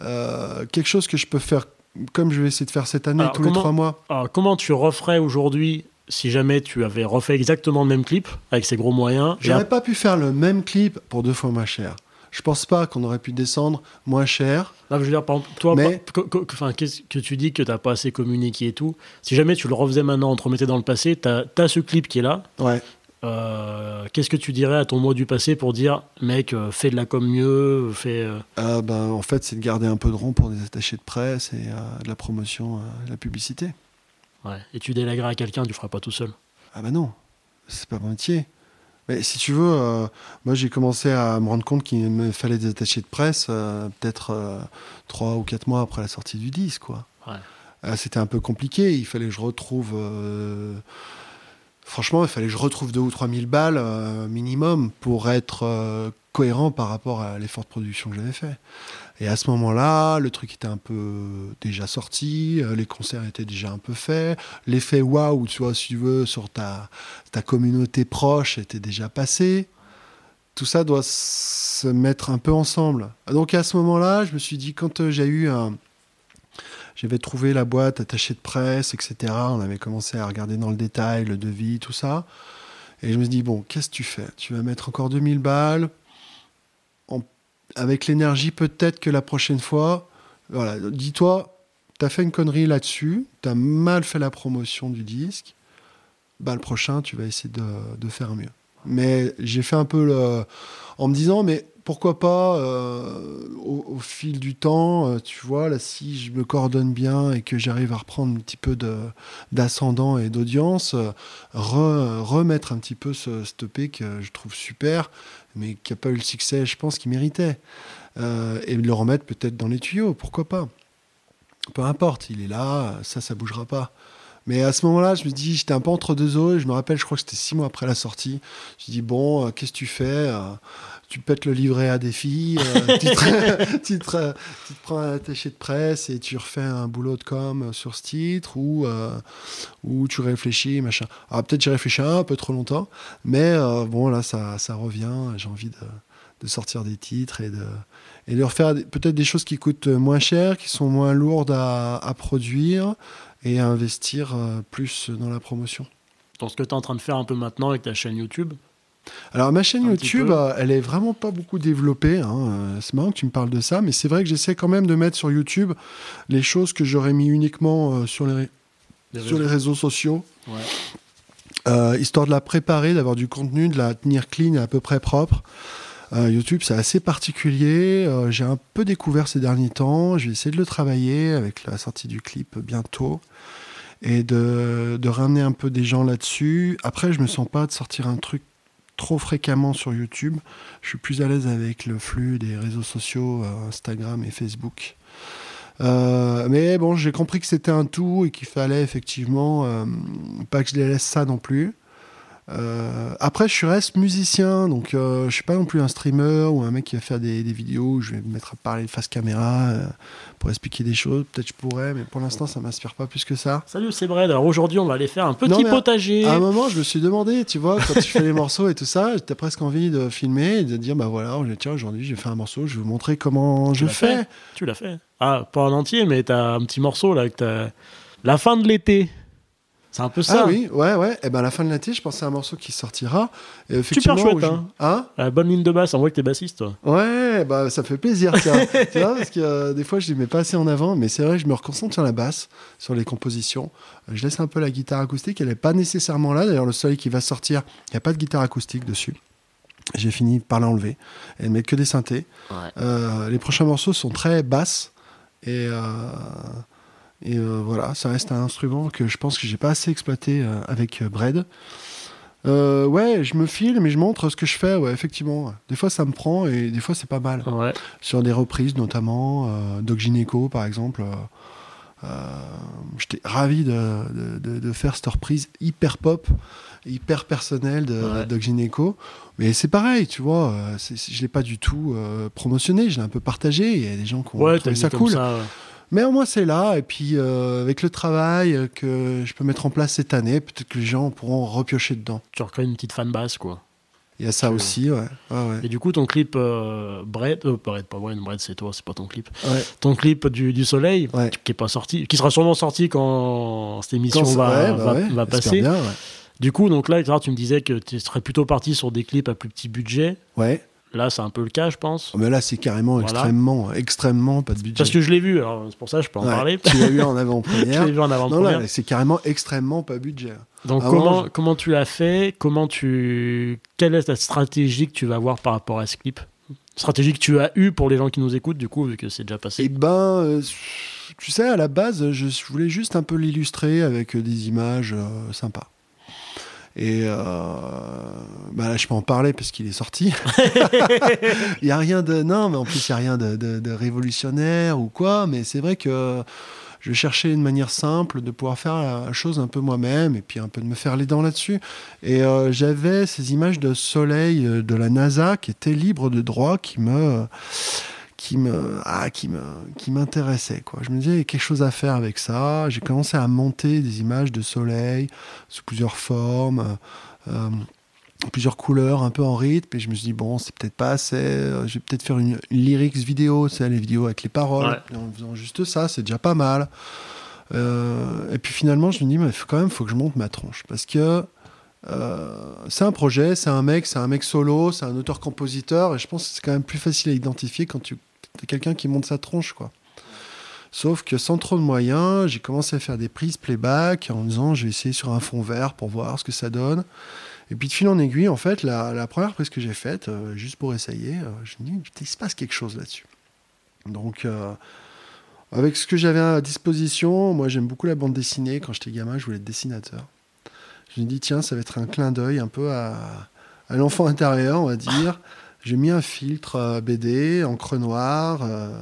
Euh, quelque chose que je peux faire comme je vais essayer de faire cette année Alors, tous les comment- trois mois. Alors, comment tu referais aujourd'hui si jamais tu avais refait exactement le même clip avec ces gros moyens J'aurais pas pu faire le même clip pour deux fois moins cher. Je pense pas qu'on aurait pu descendre moins cher. Là, je veux dire, par exemple, toi, Mais- par- que- que- enfin, qu'est-ce que tu dis que t'as pas assez communiqué et tout? Si jamais tu le refaisais maintenant, on te remettait dans le passé, t'as as ce clip qui est là. Ouais. Euh, Qu'est-ce que tu dirais à ton moi du passé pour dire, mec, euh, fais de la com mieux, fais. euh, ben, en fait, c'est de garder un peu de rond pour des attachés de presse et de la promotion, de la publicité. ouais. Et tu délègueras à quelqu'un, tu le feras pas tout seul. Ah ben non, c'est pas mon métier. Mais si tu veux, moi j'ai commencé à me rendre compte qu'il me fallait des attachés de presse peut-être trois ou quatre mois après la sortie du disque, quoi. Ouais. C'était un peu compliqué. Il fallait que je retrouve. Franchement, il fallait que je retrouve deux ou trois mille balles euh, minimum pour être euh, cohérent par rapport à l'effort de production que j'avais fait. Et à ce moment-là, le truc était un peu déjà sorti, euh, les concerts étaient déjà un peu faits, l'effet waouh, tu vois, si tu veux, sur ta, ta communauté proche était déjà passé. Tout ça doit se mettre un peu ensemble. Donc à ce moment-là, je me suis dit, quand j'ai eu un. J'avais trouvé la boîte attachée de presse, etc. On avait commencé à regarder dans le détail, le devis, tout ça. Et je me suis dit, bon, qu'est-ce que tu fais? Tu vas mettre encore 2000 balles en- avec l'énergie peut-être que la prochaine fois. Voilà, dis-toi, t'as fait une connerie là-dessus, t'as mal fait la promotion du disque. Bah, le prochain, tu vas essayer de, de faire mieux. Mais j'ai fait un peu le, en me disant, mais pourquoi pas, euh, au, fil du temps, euh, tu vois, là, si je me coordonne bien et que j'arrive à reprendre un petit peu d'ascendant et d'audience, euh, re- remettre un petit peu ce stoppé que je trouve super, mais qui n'a pas eu le succès, je pense, qu'il méritait. Et le remettre peut-être dans les tuyaux, pourquoi pas Peu importe, il est là, ça, ça bougera pas. Mais à ce moment-là, je me dis, j'étais un peu entre deux eaux, et je me rappelle, je crois que c'était six mois après la sortie. Je dis, bon, qu'est-ce que tu fais Tu pètes le livret à des filles, euh, <laughs> tu, te, prends un attaché de presse et tu refais un boulot de com sur ce titre, ou, euh, ou tu réfléchis, machin. Peut-être j'ai réfléchi un peu trop longtemps, mais euh, bon, là, ça, ça revient, j'ai envie de, de sortir des titres et de, et de refaire peut-être des choses qui coûtent moins cher, qui sont moins lourdes à, à produire et à investir plus dans la promotion. Dans ce que tu es en train de faire un peu maintenant avec ta chaîne YouTube. Alors ma chaîne Un YouTube, euh, elle est vraiment pas beaucoup développée. hein. Euh, C'est marrant que tu me parles de ça, mais c'est vrai que j'essaie quand même de mettre sur YouTube les choses que j'aurais mis uniquement euh, sur, les, sur les réseaux. sociaux, Ouais. euh, histoire de la préparer, d'avoir du contenu, de la tenir clean et à peu près propre. Euh, YouTube, c'est assez particulier. Euh, J'ai un peu découvert ces derniers temps. Je vais essayer de le travailler avec la sortie du clip bientôt et de, de ramener un peu des gens là-dessus. Après, je me sens pas de sortir un truc trop fréquemment sur YouTube. Je suis plus à l'aise avec le flux des réseaux sociaux, euh, Instagram et Facebook. Euh, mais bon, j'ai compris que c'était un tout et qu'il fallait effectivement euh, pas que je les laisse ça non plus. Euh, après, je reste musicien, donc euh, je suis pas non plus un streamer ou un mec qui va faire des, des vidéos où je vais me mettre à parler face caméra euh, pour expliquer des choses. Peut-être je pourrais, mais pour l'instant, ça m'inspire pas plus que ça. Salut, c'est Brad. Alors aujourd'hui, on va aller faire un petit Non, mais à- potager. À un moment, je me suis demandé, tu vois, quand tu fais les <laughs> morceaux et tout ça, t'as presque envie de filmer et de dire, bah voilà, tiens, aujourd'hui, j'ai fait un morceau, je vais vous montrer comment Tu je fais. fait Tu l'as fait. Ah, pas en entier, mais t'as un petit morceau là que t'as. La fin de l'été. C'est un peu ça. Ah oui, ouais, ouais. Et ben à la fin de l'été, je pensais à un morceau qui sortira. Et Super effectivement, chouette, où je- hein. Hein? La bonne ligne de basse, on voit que t'es bassiste, toi. Ouais, bah ça fait plaisir, tiens. <laughs> tu vois, parce que euh, des fois je les mets pas assez en avant, mais c'est vrai, je me reconcentre sur la basse, sur les compositions. Je laisse un peu la guitare acoustique, elle est pas nécessairement là. D'ailleurs, le soleil qui va sortir, il n'y a pas de guitare acoustique dessus. J'ai fini par l'enlever et ne mettre que des synthés. Ouais. Euh, les prochains morceaux sont très basses et, euh, et euh, voilà, ça reste un instrument que je pense que j'ai pas assez exploité euh, avec euh, Bread. Euh, ouais, je me filme et je montre ce que je fais, ouais, effectivement. Des fois ça me prend et des fois c'est pas mal. Ouais. Sur des reprises notamment, euh, Doc Gineco par exemple. euh, J'étais ravi de, de- faire cette reprise hyper pop, hyper personnelle de Ouais. Doc Gineco. Mais c'est pareil, tu vois, je l'ai pas du tout promotionné, je l'ai un peu partagé. Il y a des gens qui ont Ouais, trouvé ça cool. ça. Mais au moins c'est là, et puis euh, avec le travail que je peux mettre en place cette année, peut-être que les gens pourront repiocher dedans. Tu recrées une petite fan base, quoi. Il y a ça aussi, ouais. Et du coup, ton clip euh, Bread, euh, pas Bread, Bread c'est toi, c'est pas ton clip. Ouais. Ton clip du, du soleil, Ouais. qui est pas sorti, qui sera sûrement sorti quand cette émission Quand- va, bah va, va passer. bien. Du coup, donc là, tu me disais que tu serais plutôt parti sur des clips à plus petit budget. Ouais. Là, c'est un peu le cas, je pense. Mais là, c'est carrément Voilà. extrêmement, extrêmement pas de budget. Parce que je l'ai vu, alors c'est pour ça que je peux en Ouais, parler. Tu l'as vu en <laughs> je avant-première. l'ai vu en avant-première. c'est carrément extrêmement pas budget. Donc Avant, comment, je- comment tu l'as fait? Comment tu quelle est ta stratégie que tu vas avoir par rapport à ce clip? Stratégie que tu as eue pour les gens qui nous écoutent du coup vu que c'est déjà Eh passé. ben, euh, tu sais, à la base, je voulais juste un peu l'illustrer avec des images euh, sympas. Et euh, bah là, je peux en parler parce qu'il est sorti. <laughs> Il y a rien de non, mais en plus il y a rien de, de- de révolutionnaire ou quoi. Mais c'est vrai que je cherchais une manière simple de pouvoir faire la chose un peu moi-même et puis un peu de me faire les dents là-dessus. Et euh, j'avais ces images de soleil euh, de la NASA qui étaient libres de droit, qui me qui me ah, qui me qui m'intéressait quoi. Je me disais il y a quelque chose à faire avec ça. J'ai commencé à monter des images de soleil sous plusieurs formes. euh, plusieurs couleurs un peu en rythme et je me suis dit bon c'est peut-être pas assez euh, je vais peut-être faire une, une lyrics vidéo c'est les vidéos avec les paroles Ouais. En faisant juste ça c'est déjà pas mal Euh, et puis finalement je me dis mais faut- quand même faut que je monte ma tronche parce que euh, c'est un projet c'est un mec c'est un mec solo c'est un auteur compositeur et je pense que c'est quand même plus facile à identifier quand tu es quelqu'un qui monte sa tronche quoi Sauf que sans trop de moyens, j'ai commencé à faire des prises playback en disant je vais essayer sur un fond vert pour voir ce que ça donne. Et puis de fil en aiguille, en fait, la, première prise que j'ai faite, euh, juste pour essayer, euh, je me dis, il se passe quelque chose là-dessus. Donc, euh, avec ce que j'avais à disposition, moi j'aime beaucoup la bande dessinée. Quand j'étais gamin, je voulais être dessinateur. Je me dis, tiens, ça va être un clin d'œil un peu à, à l'enfant intérieur, on va dire. J'ai mis un filtre euh, BD, encre noire. euh,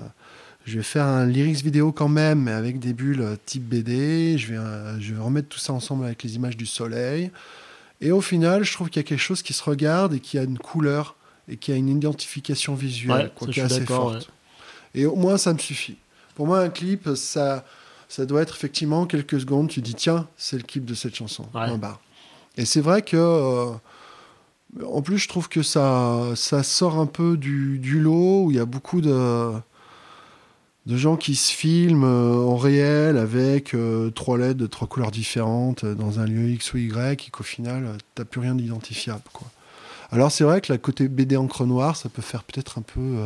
je vais faire un lyrics vidéo quand même, mais avec des bulles euh, type BD. Je vais, je vais remettre tout ça ensemble avec les images du soleil. Et au final, je trouve qu'il y a quelque chose qui se regarde et qui a une couleur et qui a une identification visuelle Ouais, quoi, qui est assez forte. Et au moins, ça me suffit. Pour moi, un clip, ça, ça doit être effectivement quelques secondes. Tu dis, tiens, c'est le clip de cette chanson. Ouais. Barre. Et c'est vrai que, euh, en plus, je trouve que ça, ça sort un peu du, du lot où il y a beaucoup de, de gens qui se filment euh, en réel avec euh, trois lettres de trois couleurs différentes dans un lieu X ou Y et qu'au final, t'as plus rien d'identifiable. Quoi. Alors, c'est vrai que la côté BD encre noire, ça peut faire peut-être un peu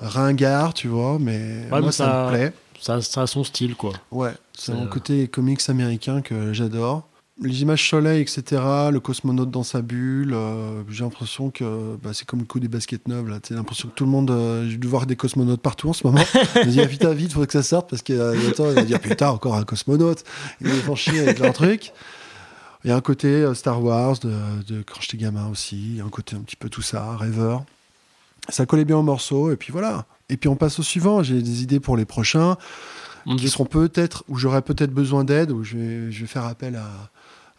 ringard, tu vois, mais moi, ça, ça- me plaît. Ça, ça a son style quoi. Ouais, c'est mon côté comics américain que j'adore. Les images soleil, etc., le cosmonaute dans sa bulle, euh, j'ai l'impression que bah, c'est comme le coup des baskets neuves. là. J'ai l'impression que tout le monde, euh, j'ai dû voir des cosmonautes partout en ce moment. Je me dis, ah, putain, vite, faudrait que ça sorte parce qu'il y a attends, il va dire, putain, encore un cosmonaute. Ils vont faire chier avec leur truc. Il y a un côté euh, Star Wars de, de quand j'étais gamin aussi. Il y a un côté un petit peu tout ça, rêveur. Ça collait bien au morceau, et puis voilà. Et puis on passe au suivant. J'ai des idées pour les prochains qui seront peut-être, où j'aurai peut-être besoin d'aide, où je vais, je vais faire appel à,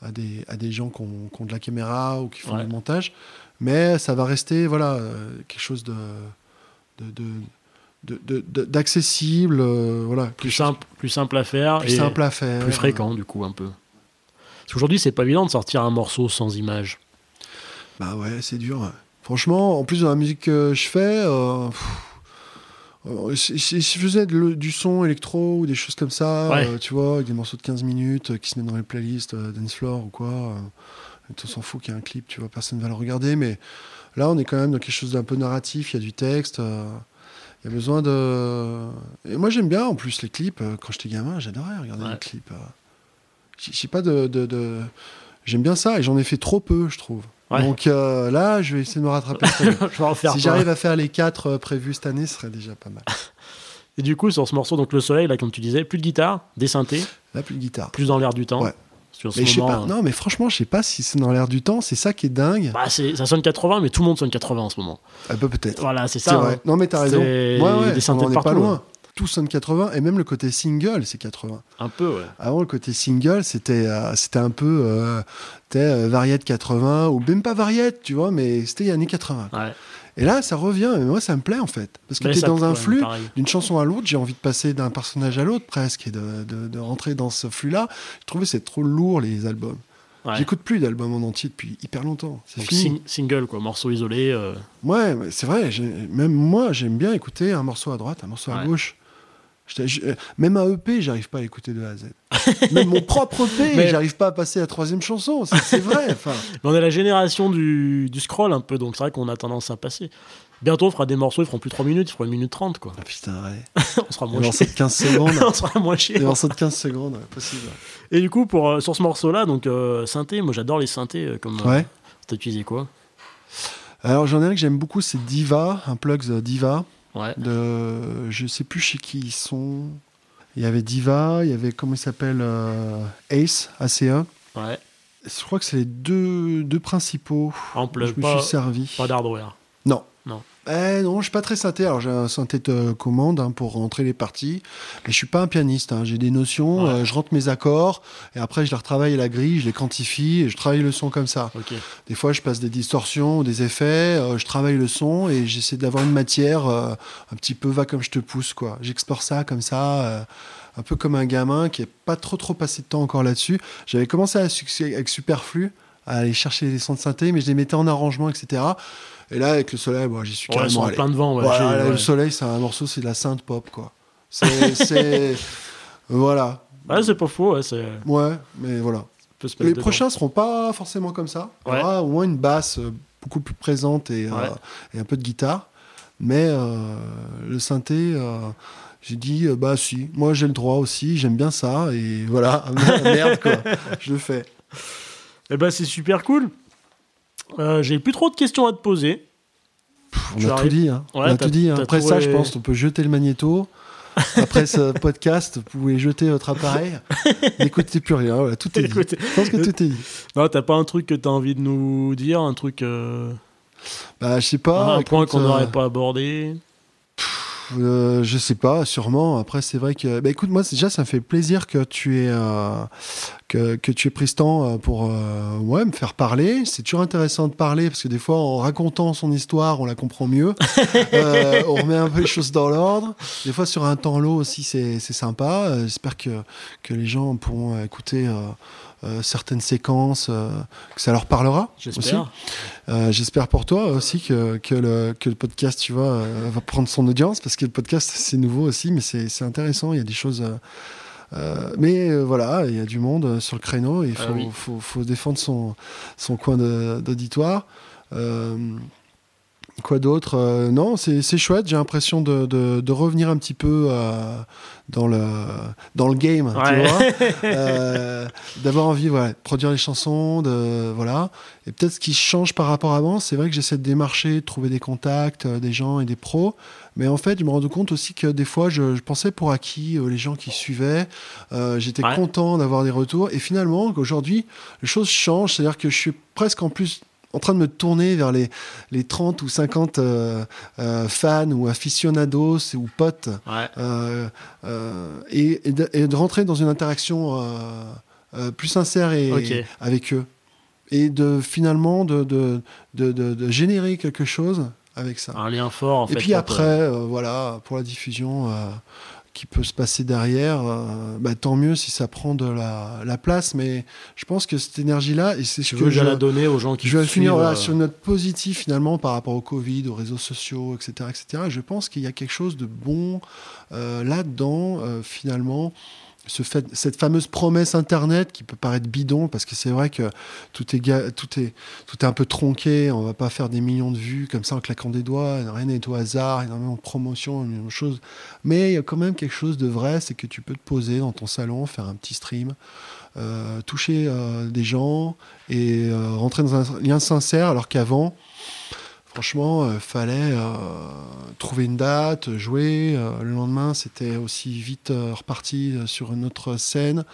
à, des, à des gens qui ont, qui ont de la caméra ou qui font Ouais. du montage. Mais ça va rester voilà, euh, quelque chose de, d'accessible, euh, voilà, plus simple, plus simple à faire plus et simple à faire. plus fréquent du coup un peu. Parce qu'aujourd'hui c'est pas évident de sortir un morceau sans image. Bah ouais, c'est dur. Franchement, en plus de la musique que je fais, euh, pff, euh, si, je faisais de du son électro ou des choses comme ça, Ouais. euh, tu vois, avec des morceaux de 15 minutes euh, qui se mettent dans les playlists euh, dance floor ou quoi, euh, on s'en fout qu'il y ait un clip, tu vois, personne ne va le regarder, mais là on est quand même dans quelque chose d'un peu narratif, il y a du texte, il y a besoin de... Et moi j'aime bien en plus les clips, quand j'étais gamin, j'adorais regarder Ouais. les clips. J'ai j'ai pas de... de- de- J'aime bien ça et j'en ai fait trop peu, je trouve. Ouais. Donc euh, là, je vais essayer de me rattraper. <laughs> Je vais si j'arrive à faire les quatre euh, prévus cette année, ce serait déjà pas mal. <laughs> Et du coup, sur ce morceau, donc le soleil, là, comme tu disais, plus de guitare, des synthés, Là, plus de guitare. plus dans l'air du temps. Ouais. Sur ce Mais je sais moment, pas. Non, mais franchement, je sais pas si c'est dans l'air du temps. C'est ça qui est dingue. bah, ça sonne 80, mais tout le monde sonne 80 en ce moment. Ah bah, peut-être. Voilà, c'est ça. vrai. hein. Non, mais t'as raison. Ouais, ouais. des synthés on en est partout, pas loin. ouais. Tout sonne 80 et même le côté single, c'est 80. Un peu, ouais. Avant, le côté single, c'était euh, c'était un peu euh, euh, variette 80 ou même pas variette, tu vois, mais c'était années 80. ouais. Et là, ça revient. Et moi, ça me plaît en fait, parce que t'es ça- dans un ouais, flux. D'une chanson à l'autre, j'ai envie de passer d'un personnage à l'autre presque et de, de- de rentrer dans ce flux-là. Je trouvais que c'est trop lourd les albums. Ouais. J'écoute plus d'albums en entier depuis hyper longtemps. C'est sing- single, quoi, morceau isolé. euh, Ouais, c'est vrai. Même moi, j'aime bien écouter un morceau à droite, un morceau à gauche. Je- même un EP, j'arrive pas à écouter de A à Z. <laughs> même mon propre EP, <laughs> Mais- j'arrive pas à passer à la troisième chanson. C'est vrai. <laughs> Mais on est la génération du, du scroll un peu, donc c'est vrai qu'on a tendance à passer. Bientôt, on fera des morceaux, ils feront plus 3 minutes, ils feront 1 minute 30, quoi. ah, putain, ouais. on sera moins chier. de 15 secondes. on sera moins chier. Des morceaux de 15 secondes, ouais, possible. Et du coup, pour, euh, sur ce morceau-là, donc euh, synthé, moi j'adore les synthés. euh, comme euh, Ouais. T'as utilisé quoi? Alors, j'en ai un que j'aime beaucoup, c'est Diva, un plug Diva. Ouais. de je sais plus chez qui ils sont. Il y avait Diva, il y avait comment il s'appelle euh, Ace ACE. Ouais. Je crois que c'est les deux, deux principaux. En je me pas, suis servi. pas d'hardware. Non. Non. Eh non, je suis pas très synthé. Alors j'ai un synthé de commande hein, pour rentrer les parties, mais je suis pas un pianiste. hein. J'ai des notions, Ouais. euh, je rentre mes accords et après je les retravaille à la grille, je les quantifie et je travaille le son comme ça. Des fois, je passe des distorsions, des effets, euh, je travaille le son et j'essaie d'avoir une matière euh, un petit peu va comme je te pousse, quoi. J'exporte ça comme ça, un peu comme un gamin qui est pas trop trop passé de temps encore là-dessus. J'avais commencé à avec Superflu à aller chercher les sons de synthé, mais je les mettais en arrangement, etc. Et là, avec le soleil, bon, j'y suis Ouais, carrément en allé. plein de vent. Ouais, Voilà, j'ai- là, ouais. Le soleil, c'est un morceau, c'est de la synth pop, quoi. <laughs> C'est, voilà. Ouais, c'est pas faux. Ouais, c'est... Ouais, mais voilà. Les dedans. prochains seront pas forcément comme ça. Il y aura au moins une basse euh, beaucoup plus présente et, euh, et un peu de guitare. Mais euh, le synthé, euh, j'ai dit, bah si, moi j'ai le droit aussi, j'aime bien ça. Et voilà, <laughs> merde quoi, je le fais. Eh ben, c'est super cool. Euh, j'ai plus trop de questions à te poser. On Tu a tout arrives. dit. Hein. Ouais, on a tout dit. hein. Après ça, je pense, on peut jeter le magnéto. Après ce <laughs> podcast, vous pouvez jeter votre appareil. N'écoutez <laughs> plus rien. Voilà, tout est dit. Je pense que tout est dit. non, t'as pas un truc que t'as envie de nous dire, un truc, euh, Bah, je sais pas. un point qu'on euh, n'aurait pas abordé? Euh, je sais pas, sûrement. Après, c'est vrai que. Bah, écoute, moi, déjà, ça me fait plaisir que tu aies, euh, que, que tu aies pris ce temps euh, pour euh, ouais, me faire parler. C'est toujours intéressant de parler parce que des fois, en racontant son histoire, on la comprend mieux. <laughs> Euh, on remet un peu les choses dans l'ordre. Des fois, sur un temps long aussi, c'est c'est sympa. Euh, J'espère que, que les gens pourront écouter. Euh, certaines séquences, euh, que ça leur parlera. J'espère. Euh, J'espère pour toi aussi que, que, le, que le podcast, tu vois, va prendre son audience parce que le podcast, c'est nouveau aussi, mais c'est intéressant. Il y a des choses. euh, mais euh, voilà, il y a du monde euh, sur le créneau et il Ah faut, oui. faut, faut défendre son, son coin d'auditoire. Quoi d'autre Euh, Non, c'est chouette. J'ai l'impression de, de, de revenir un petit peu euh, dans, le, dans le game, Ouais. tu vois. <laughs> Euh, D'avoir envie voilà, de produire les chansons, de, voilà. Et peut-être ce qui change par rapport à avant, c'est vrai que j'essaie de démarcher, de trouver des contacts, des gens et des pros. Mais en fait, je me rends compte aussi que des fois, je, je pensais pour acquis les gens qui suivaient. J'étais Ouais. content d'avoir des retours. Et finalement, qu'aujourd'hui, les choses changent. C'est-à-dire que je suis presque en plus en train de me tourner vers les, les 30 ou 50 euh, euh, fans ou aficionados ou potes Ouais. euh, et, et de, et de rentrer dans une interaction plus sincère et, avec eux. Et de finalement de, de, de, générer quelque chose avec ça. Un lien fort, en fait. et puis après, voilà, pour la diffusion qui peut se passer derrière, euh, bah, tant mieux si ça prend de la, la place. Mais je pense que cette énergie-là, et c'est ce Tu que veux je, la donner aux gens qui je vais finir voilà, euh, sur une note positive finalement par rapport au Covid, aux réseaux sociaux, etc. etc. Je pense qu'il y a quelque chose de bon euh, là-dedans, finalement, cette fameuse promesse Internet qui peut paraître bidon, parce que c'est vrai que tout est, tout, est, tout est un peu tronqué, on va pas faire des millions de vues comme ça en claquant des doigts, rien n'est au hasard, énormément de promotion, énormément de choses. Mais il y a quand même quelque chose de vrai, c'est que tu peux te poser dans ton salon, faire un petit stream, euh, toucher euh, des gens et euh, rentrer dans un lien sincère, alors qu'avant, franchement, il fallait euh, trouver une date, jouer. euh, le lendemain, c'était aussi vite euh, reparti euh, sur une autre scène.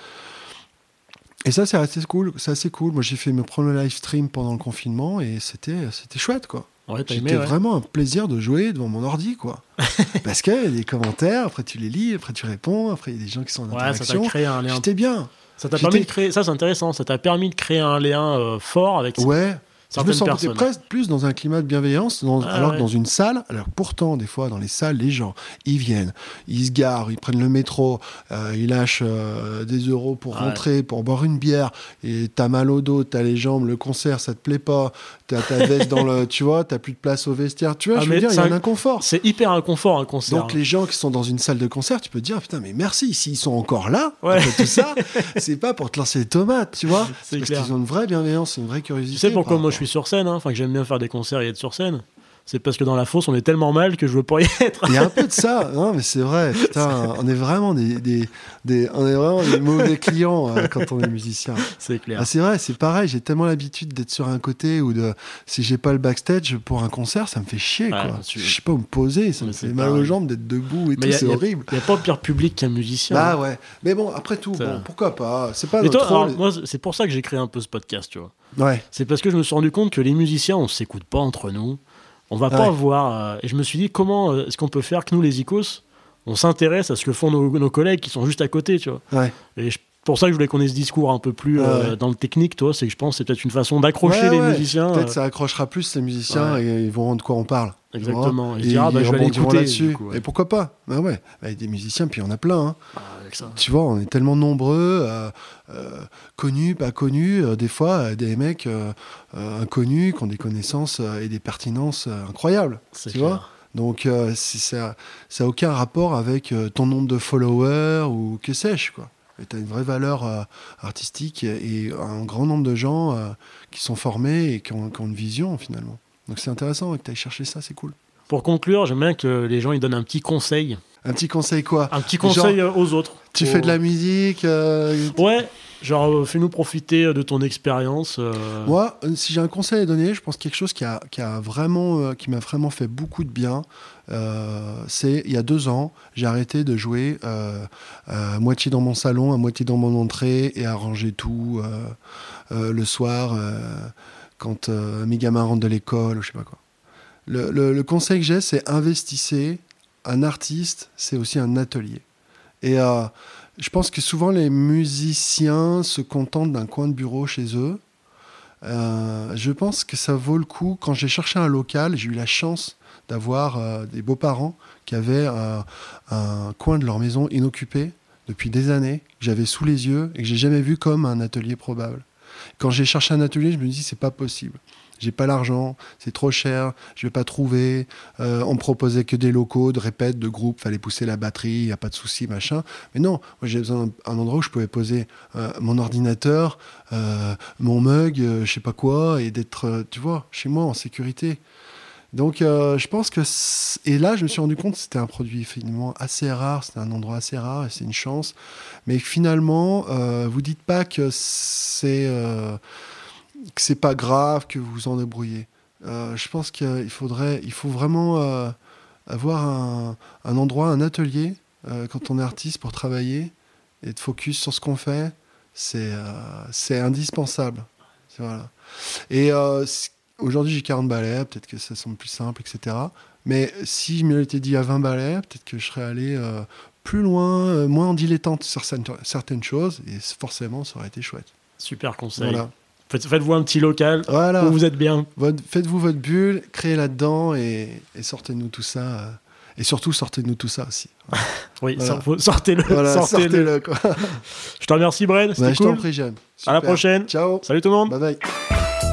Et ça, c'est assez cool. C'est assez cool. Moi, j'ai fait mes premiers live stream pendant le confinement et c'était, c'était chouette, quoi. Ouais, C'était ouais. vraiment un plaisir de jouer devant mon ordi, quoi. <laughs> Parce qu'il y a des commentaires, après tu les lis, après tu réponds, après il y a des gens qui sont en Ouais, ça interaction. créé un lien. J'étais bien. Ça t'a permis de créer. Ça, c'est intéressant. Ça t'a permis de créer un lien euh, fort avec Ouais. Je me sentais presque plus dans un climat de bienveillance, dans- Ah, alors ouais. que dans une salle, alors pourtant, des fois, dans les salles, les gens, ils viennent, ils se garent, ils prennent le métro, euh, ils lâchent euh, des euros pour Ouais. rentrer, pour boire une bière, et t'as mal au dos, t'as les jambes, le concert, ça te plaît pas, t'as ta veste dans le. Tu vois, t'as plus de place au vestiaire, tu vois, Ah, je veux dire, il y a c'est un inconfort. C'est hyper inconfort un concert. Donc les gens qui sont dans une salle de concert, tu peux te dire putain mais merci s'ils sont encore là Ouais. après tout ça, <laughs> c'est pas pour te lancer des tomates, tu vois, C'est parce qu'ils ont une vraie bienveillance, une vraie curiosité. Tu sais pourquoi moi je suis sur scène, hein, enfin que j'aime bien faire des concerts et être sur scène C'est parce que dans la fosse on est tellement mal que je veux pas y <laughs> être. Il y a un peu de ça, non mais c'est vrai, putain, on est vraiment des, des, des- on est vraiment des mauvais clients euh, quand on est musicien. C'est clair. Ah, c'est vrai, c'est pareil, j'ai tellement l'habitude d'être sur un côté ou de si j'ai pas le backstage pour un concert, ça me fait chier Ouais, quoi. tu- Je sais pas où me poser, ça Mais me fait mal aux jambes d'être debout et Mais tout, c'est horrible. Il n'y a pas pire public qu'un musicien. Bah ouais, mais bon après tout, bon, pourquoi pas, c'est pas Mais toi, alors, moi, c'est pour ça que j'ai créé un peu ce podcast, tu vois. Ouais. C'est parce que je me suis rendu compte que les musiciens, on s'écoute pas entre nous. On va pas voir. euh, et je me suis dit, comment euh, est-ce qu'on peut faire que nous, les icos, on s'intéresse à ce que font nos, nos collègues qui sont juste à côté, tu vois. Ouais. Et pour ça que je voulais qu'on ait ce discours un peu plus euh, Ouais. dans le technique, toi. C'est que je pense que c'est peut-être une façon d'accrocher les musiciens. Peut-être euh, ça accrochera plus ces musiciens et ils vont rendre de quoi on parle. Exactement. vois. Et se dire, ah, bah, ils je vais aller écouter, là-dessus. Et pourquoi pas? Bah ouais, Bah, il y a des musiciens, puis il y en a plein. hein. ah, avec ça. Tu vois, on est tellement nombreux, euh, euh, connus, pas connus, euh, des fois des mecs inconnus qui ont des connaissances et des pertinences incroyables. C'est Tu clair. vois Donc ça n'a aucun rapport avec ton nombre de followers ou que sais-je. quoi. Tu as une vraie valeur euh, artistique et, et un grand nombre de gens euh, qui sont formés et qui ont, qui ont une vision finalement. Donc c'est intéressant que tu ailles chercher ça, c'est cool. Pour conclure, j'aime bien que les gens ils donnent un petit conseil. Un petit conseil quoi Un petit conseil euh, aux autres. Tu Aux- fais de la musique euh, Ouais, genre euh, fais-nous profiter de ton expérience. euh, Moi, euh, si j'ai un conseil à donner, je pense quelque chose qui a, qui a vraiment, euh, qui m'a vraiment fait beaucoup de bien. euh, c'est il y a deux ans, j'ai arrêté de jouer euh, à moitié dans mon salon, à moitié dans mon entrée et arranger tout euh, euh, le soir euh, quand euh, mes gamins rentrent de l'école ou je sais pas quoi. Le, le- le conseil que j'ai, c'est investissez. Un artiste, c'est aussi un atelier. Et euh, je pense que souvent les musiciens se contentent d'un coin de bureau chez eux. Euh, je pense que ça vaut le coup. Quand j'ai cherché un local, j'ai eu la chance d'avoir euh, des beaux-parents qui avaient euh, un coin de leur maison inoccupé depuis des années, que j'avais sous les yeux et que j'ai jamais vu comme un atelier probable. Quand j'ai cherché un atelier, je me dis c'est pas possible. J'ai pas l'argent, c'est trop cher, je vais pas trouver. Euh, on me proposait que des locaux, de répètes, de groupes, fallait pousser la batterie, y a pas de souci, machin. Mais non, moi j'ai besoin d'un endroit où je pouvais poser euh, mon ordinateur, euh, mon mug, je sais pas quoi, et d'être, tu vois, chez moi en sécurité. Donc je pense que et là je me suis rendu compte que c'était un produit finalement assez rare, c'était un endroit assez rare et c'est une chance. Mais finalement, euh, vous dites pas que c'est que c'est pas grave que vous vous en débrouillez. Euh, je pense qu'il faudrait, il faut vraiment euh, avoir un, un endroit, un atelier euh, quand on est artiste pour travailler et de focus sur ce qu'on fait. C'est c'est indispensable. C'est- Voilà. Et aujourd'hui j'ai 40 balais, peut-être que ça semble plus simple, etc. Mais si je me l'étais dit à 20 balais, peut-être que je serais allé plus loin, moins en dilettante sur certaines, certaines choses, et forcément ça aurait été chouette. Super conseil. Voilà. Faites- Faites-vous un petit local Voilà. où vous êtes bien. Faites-vous votre bulle, créez là-dedans et, et sortez-nous tout ça. euh, et surtout, sortez-nous tout ça aussi. <laughs> Oui, Voilà. sortez-le. Voilà, <laughs> sortez-le. quoi. Je te remercie. C'était Bah, je t'en cool. prie, Jeanne. À la prochaine. Ciao. Salut tout le monde. Bye bye.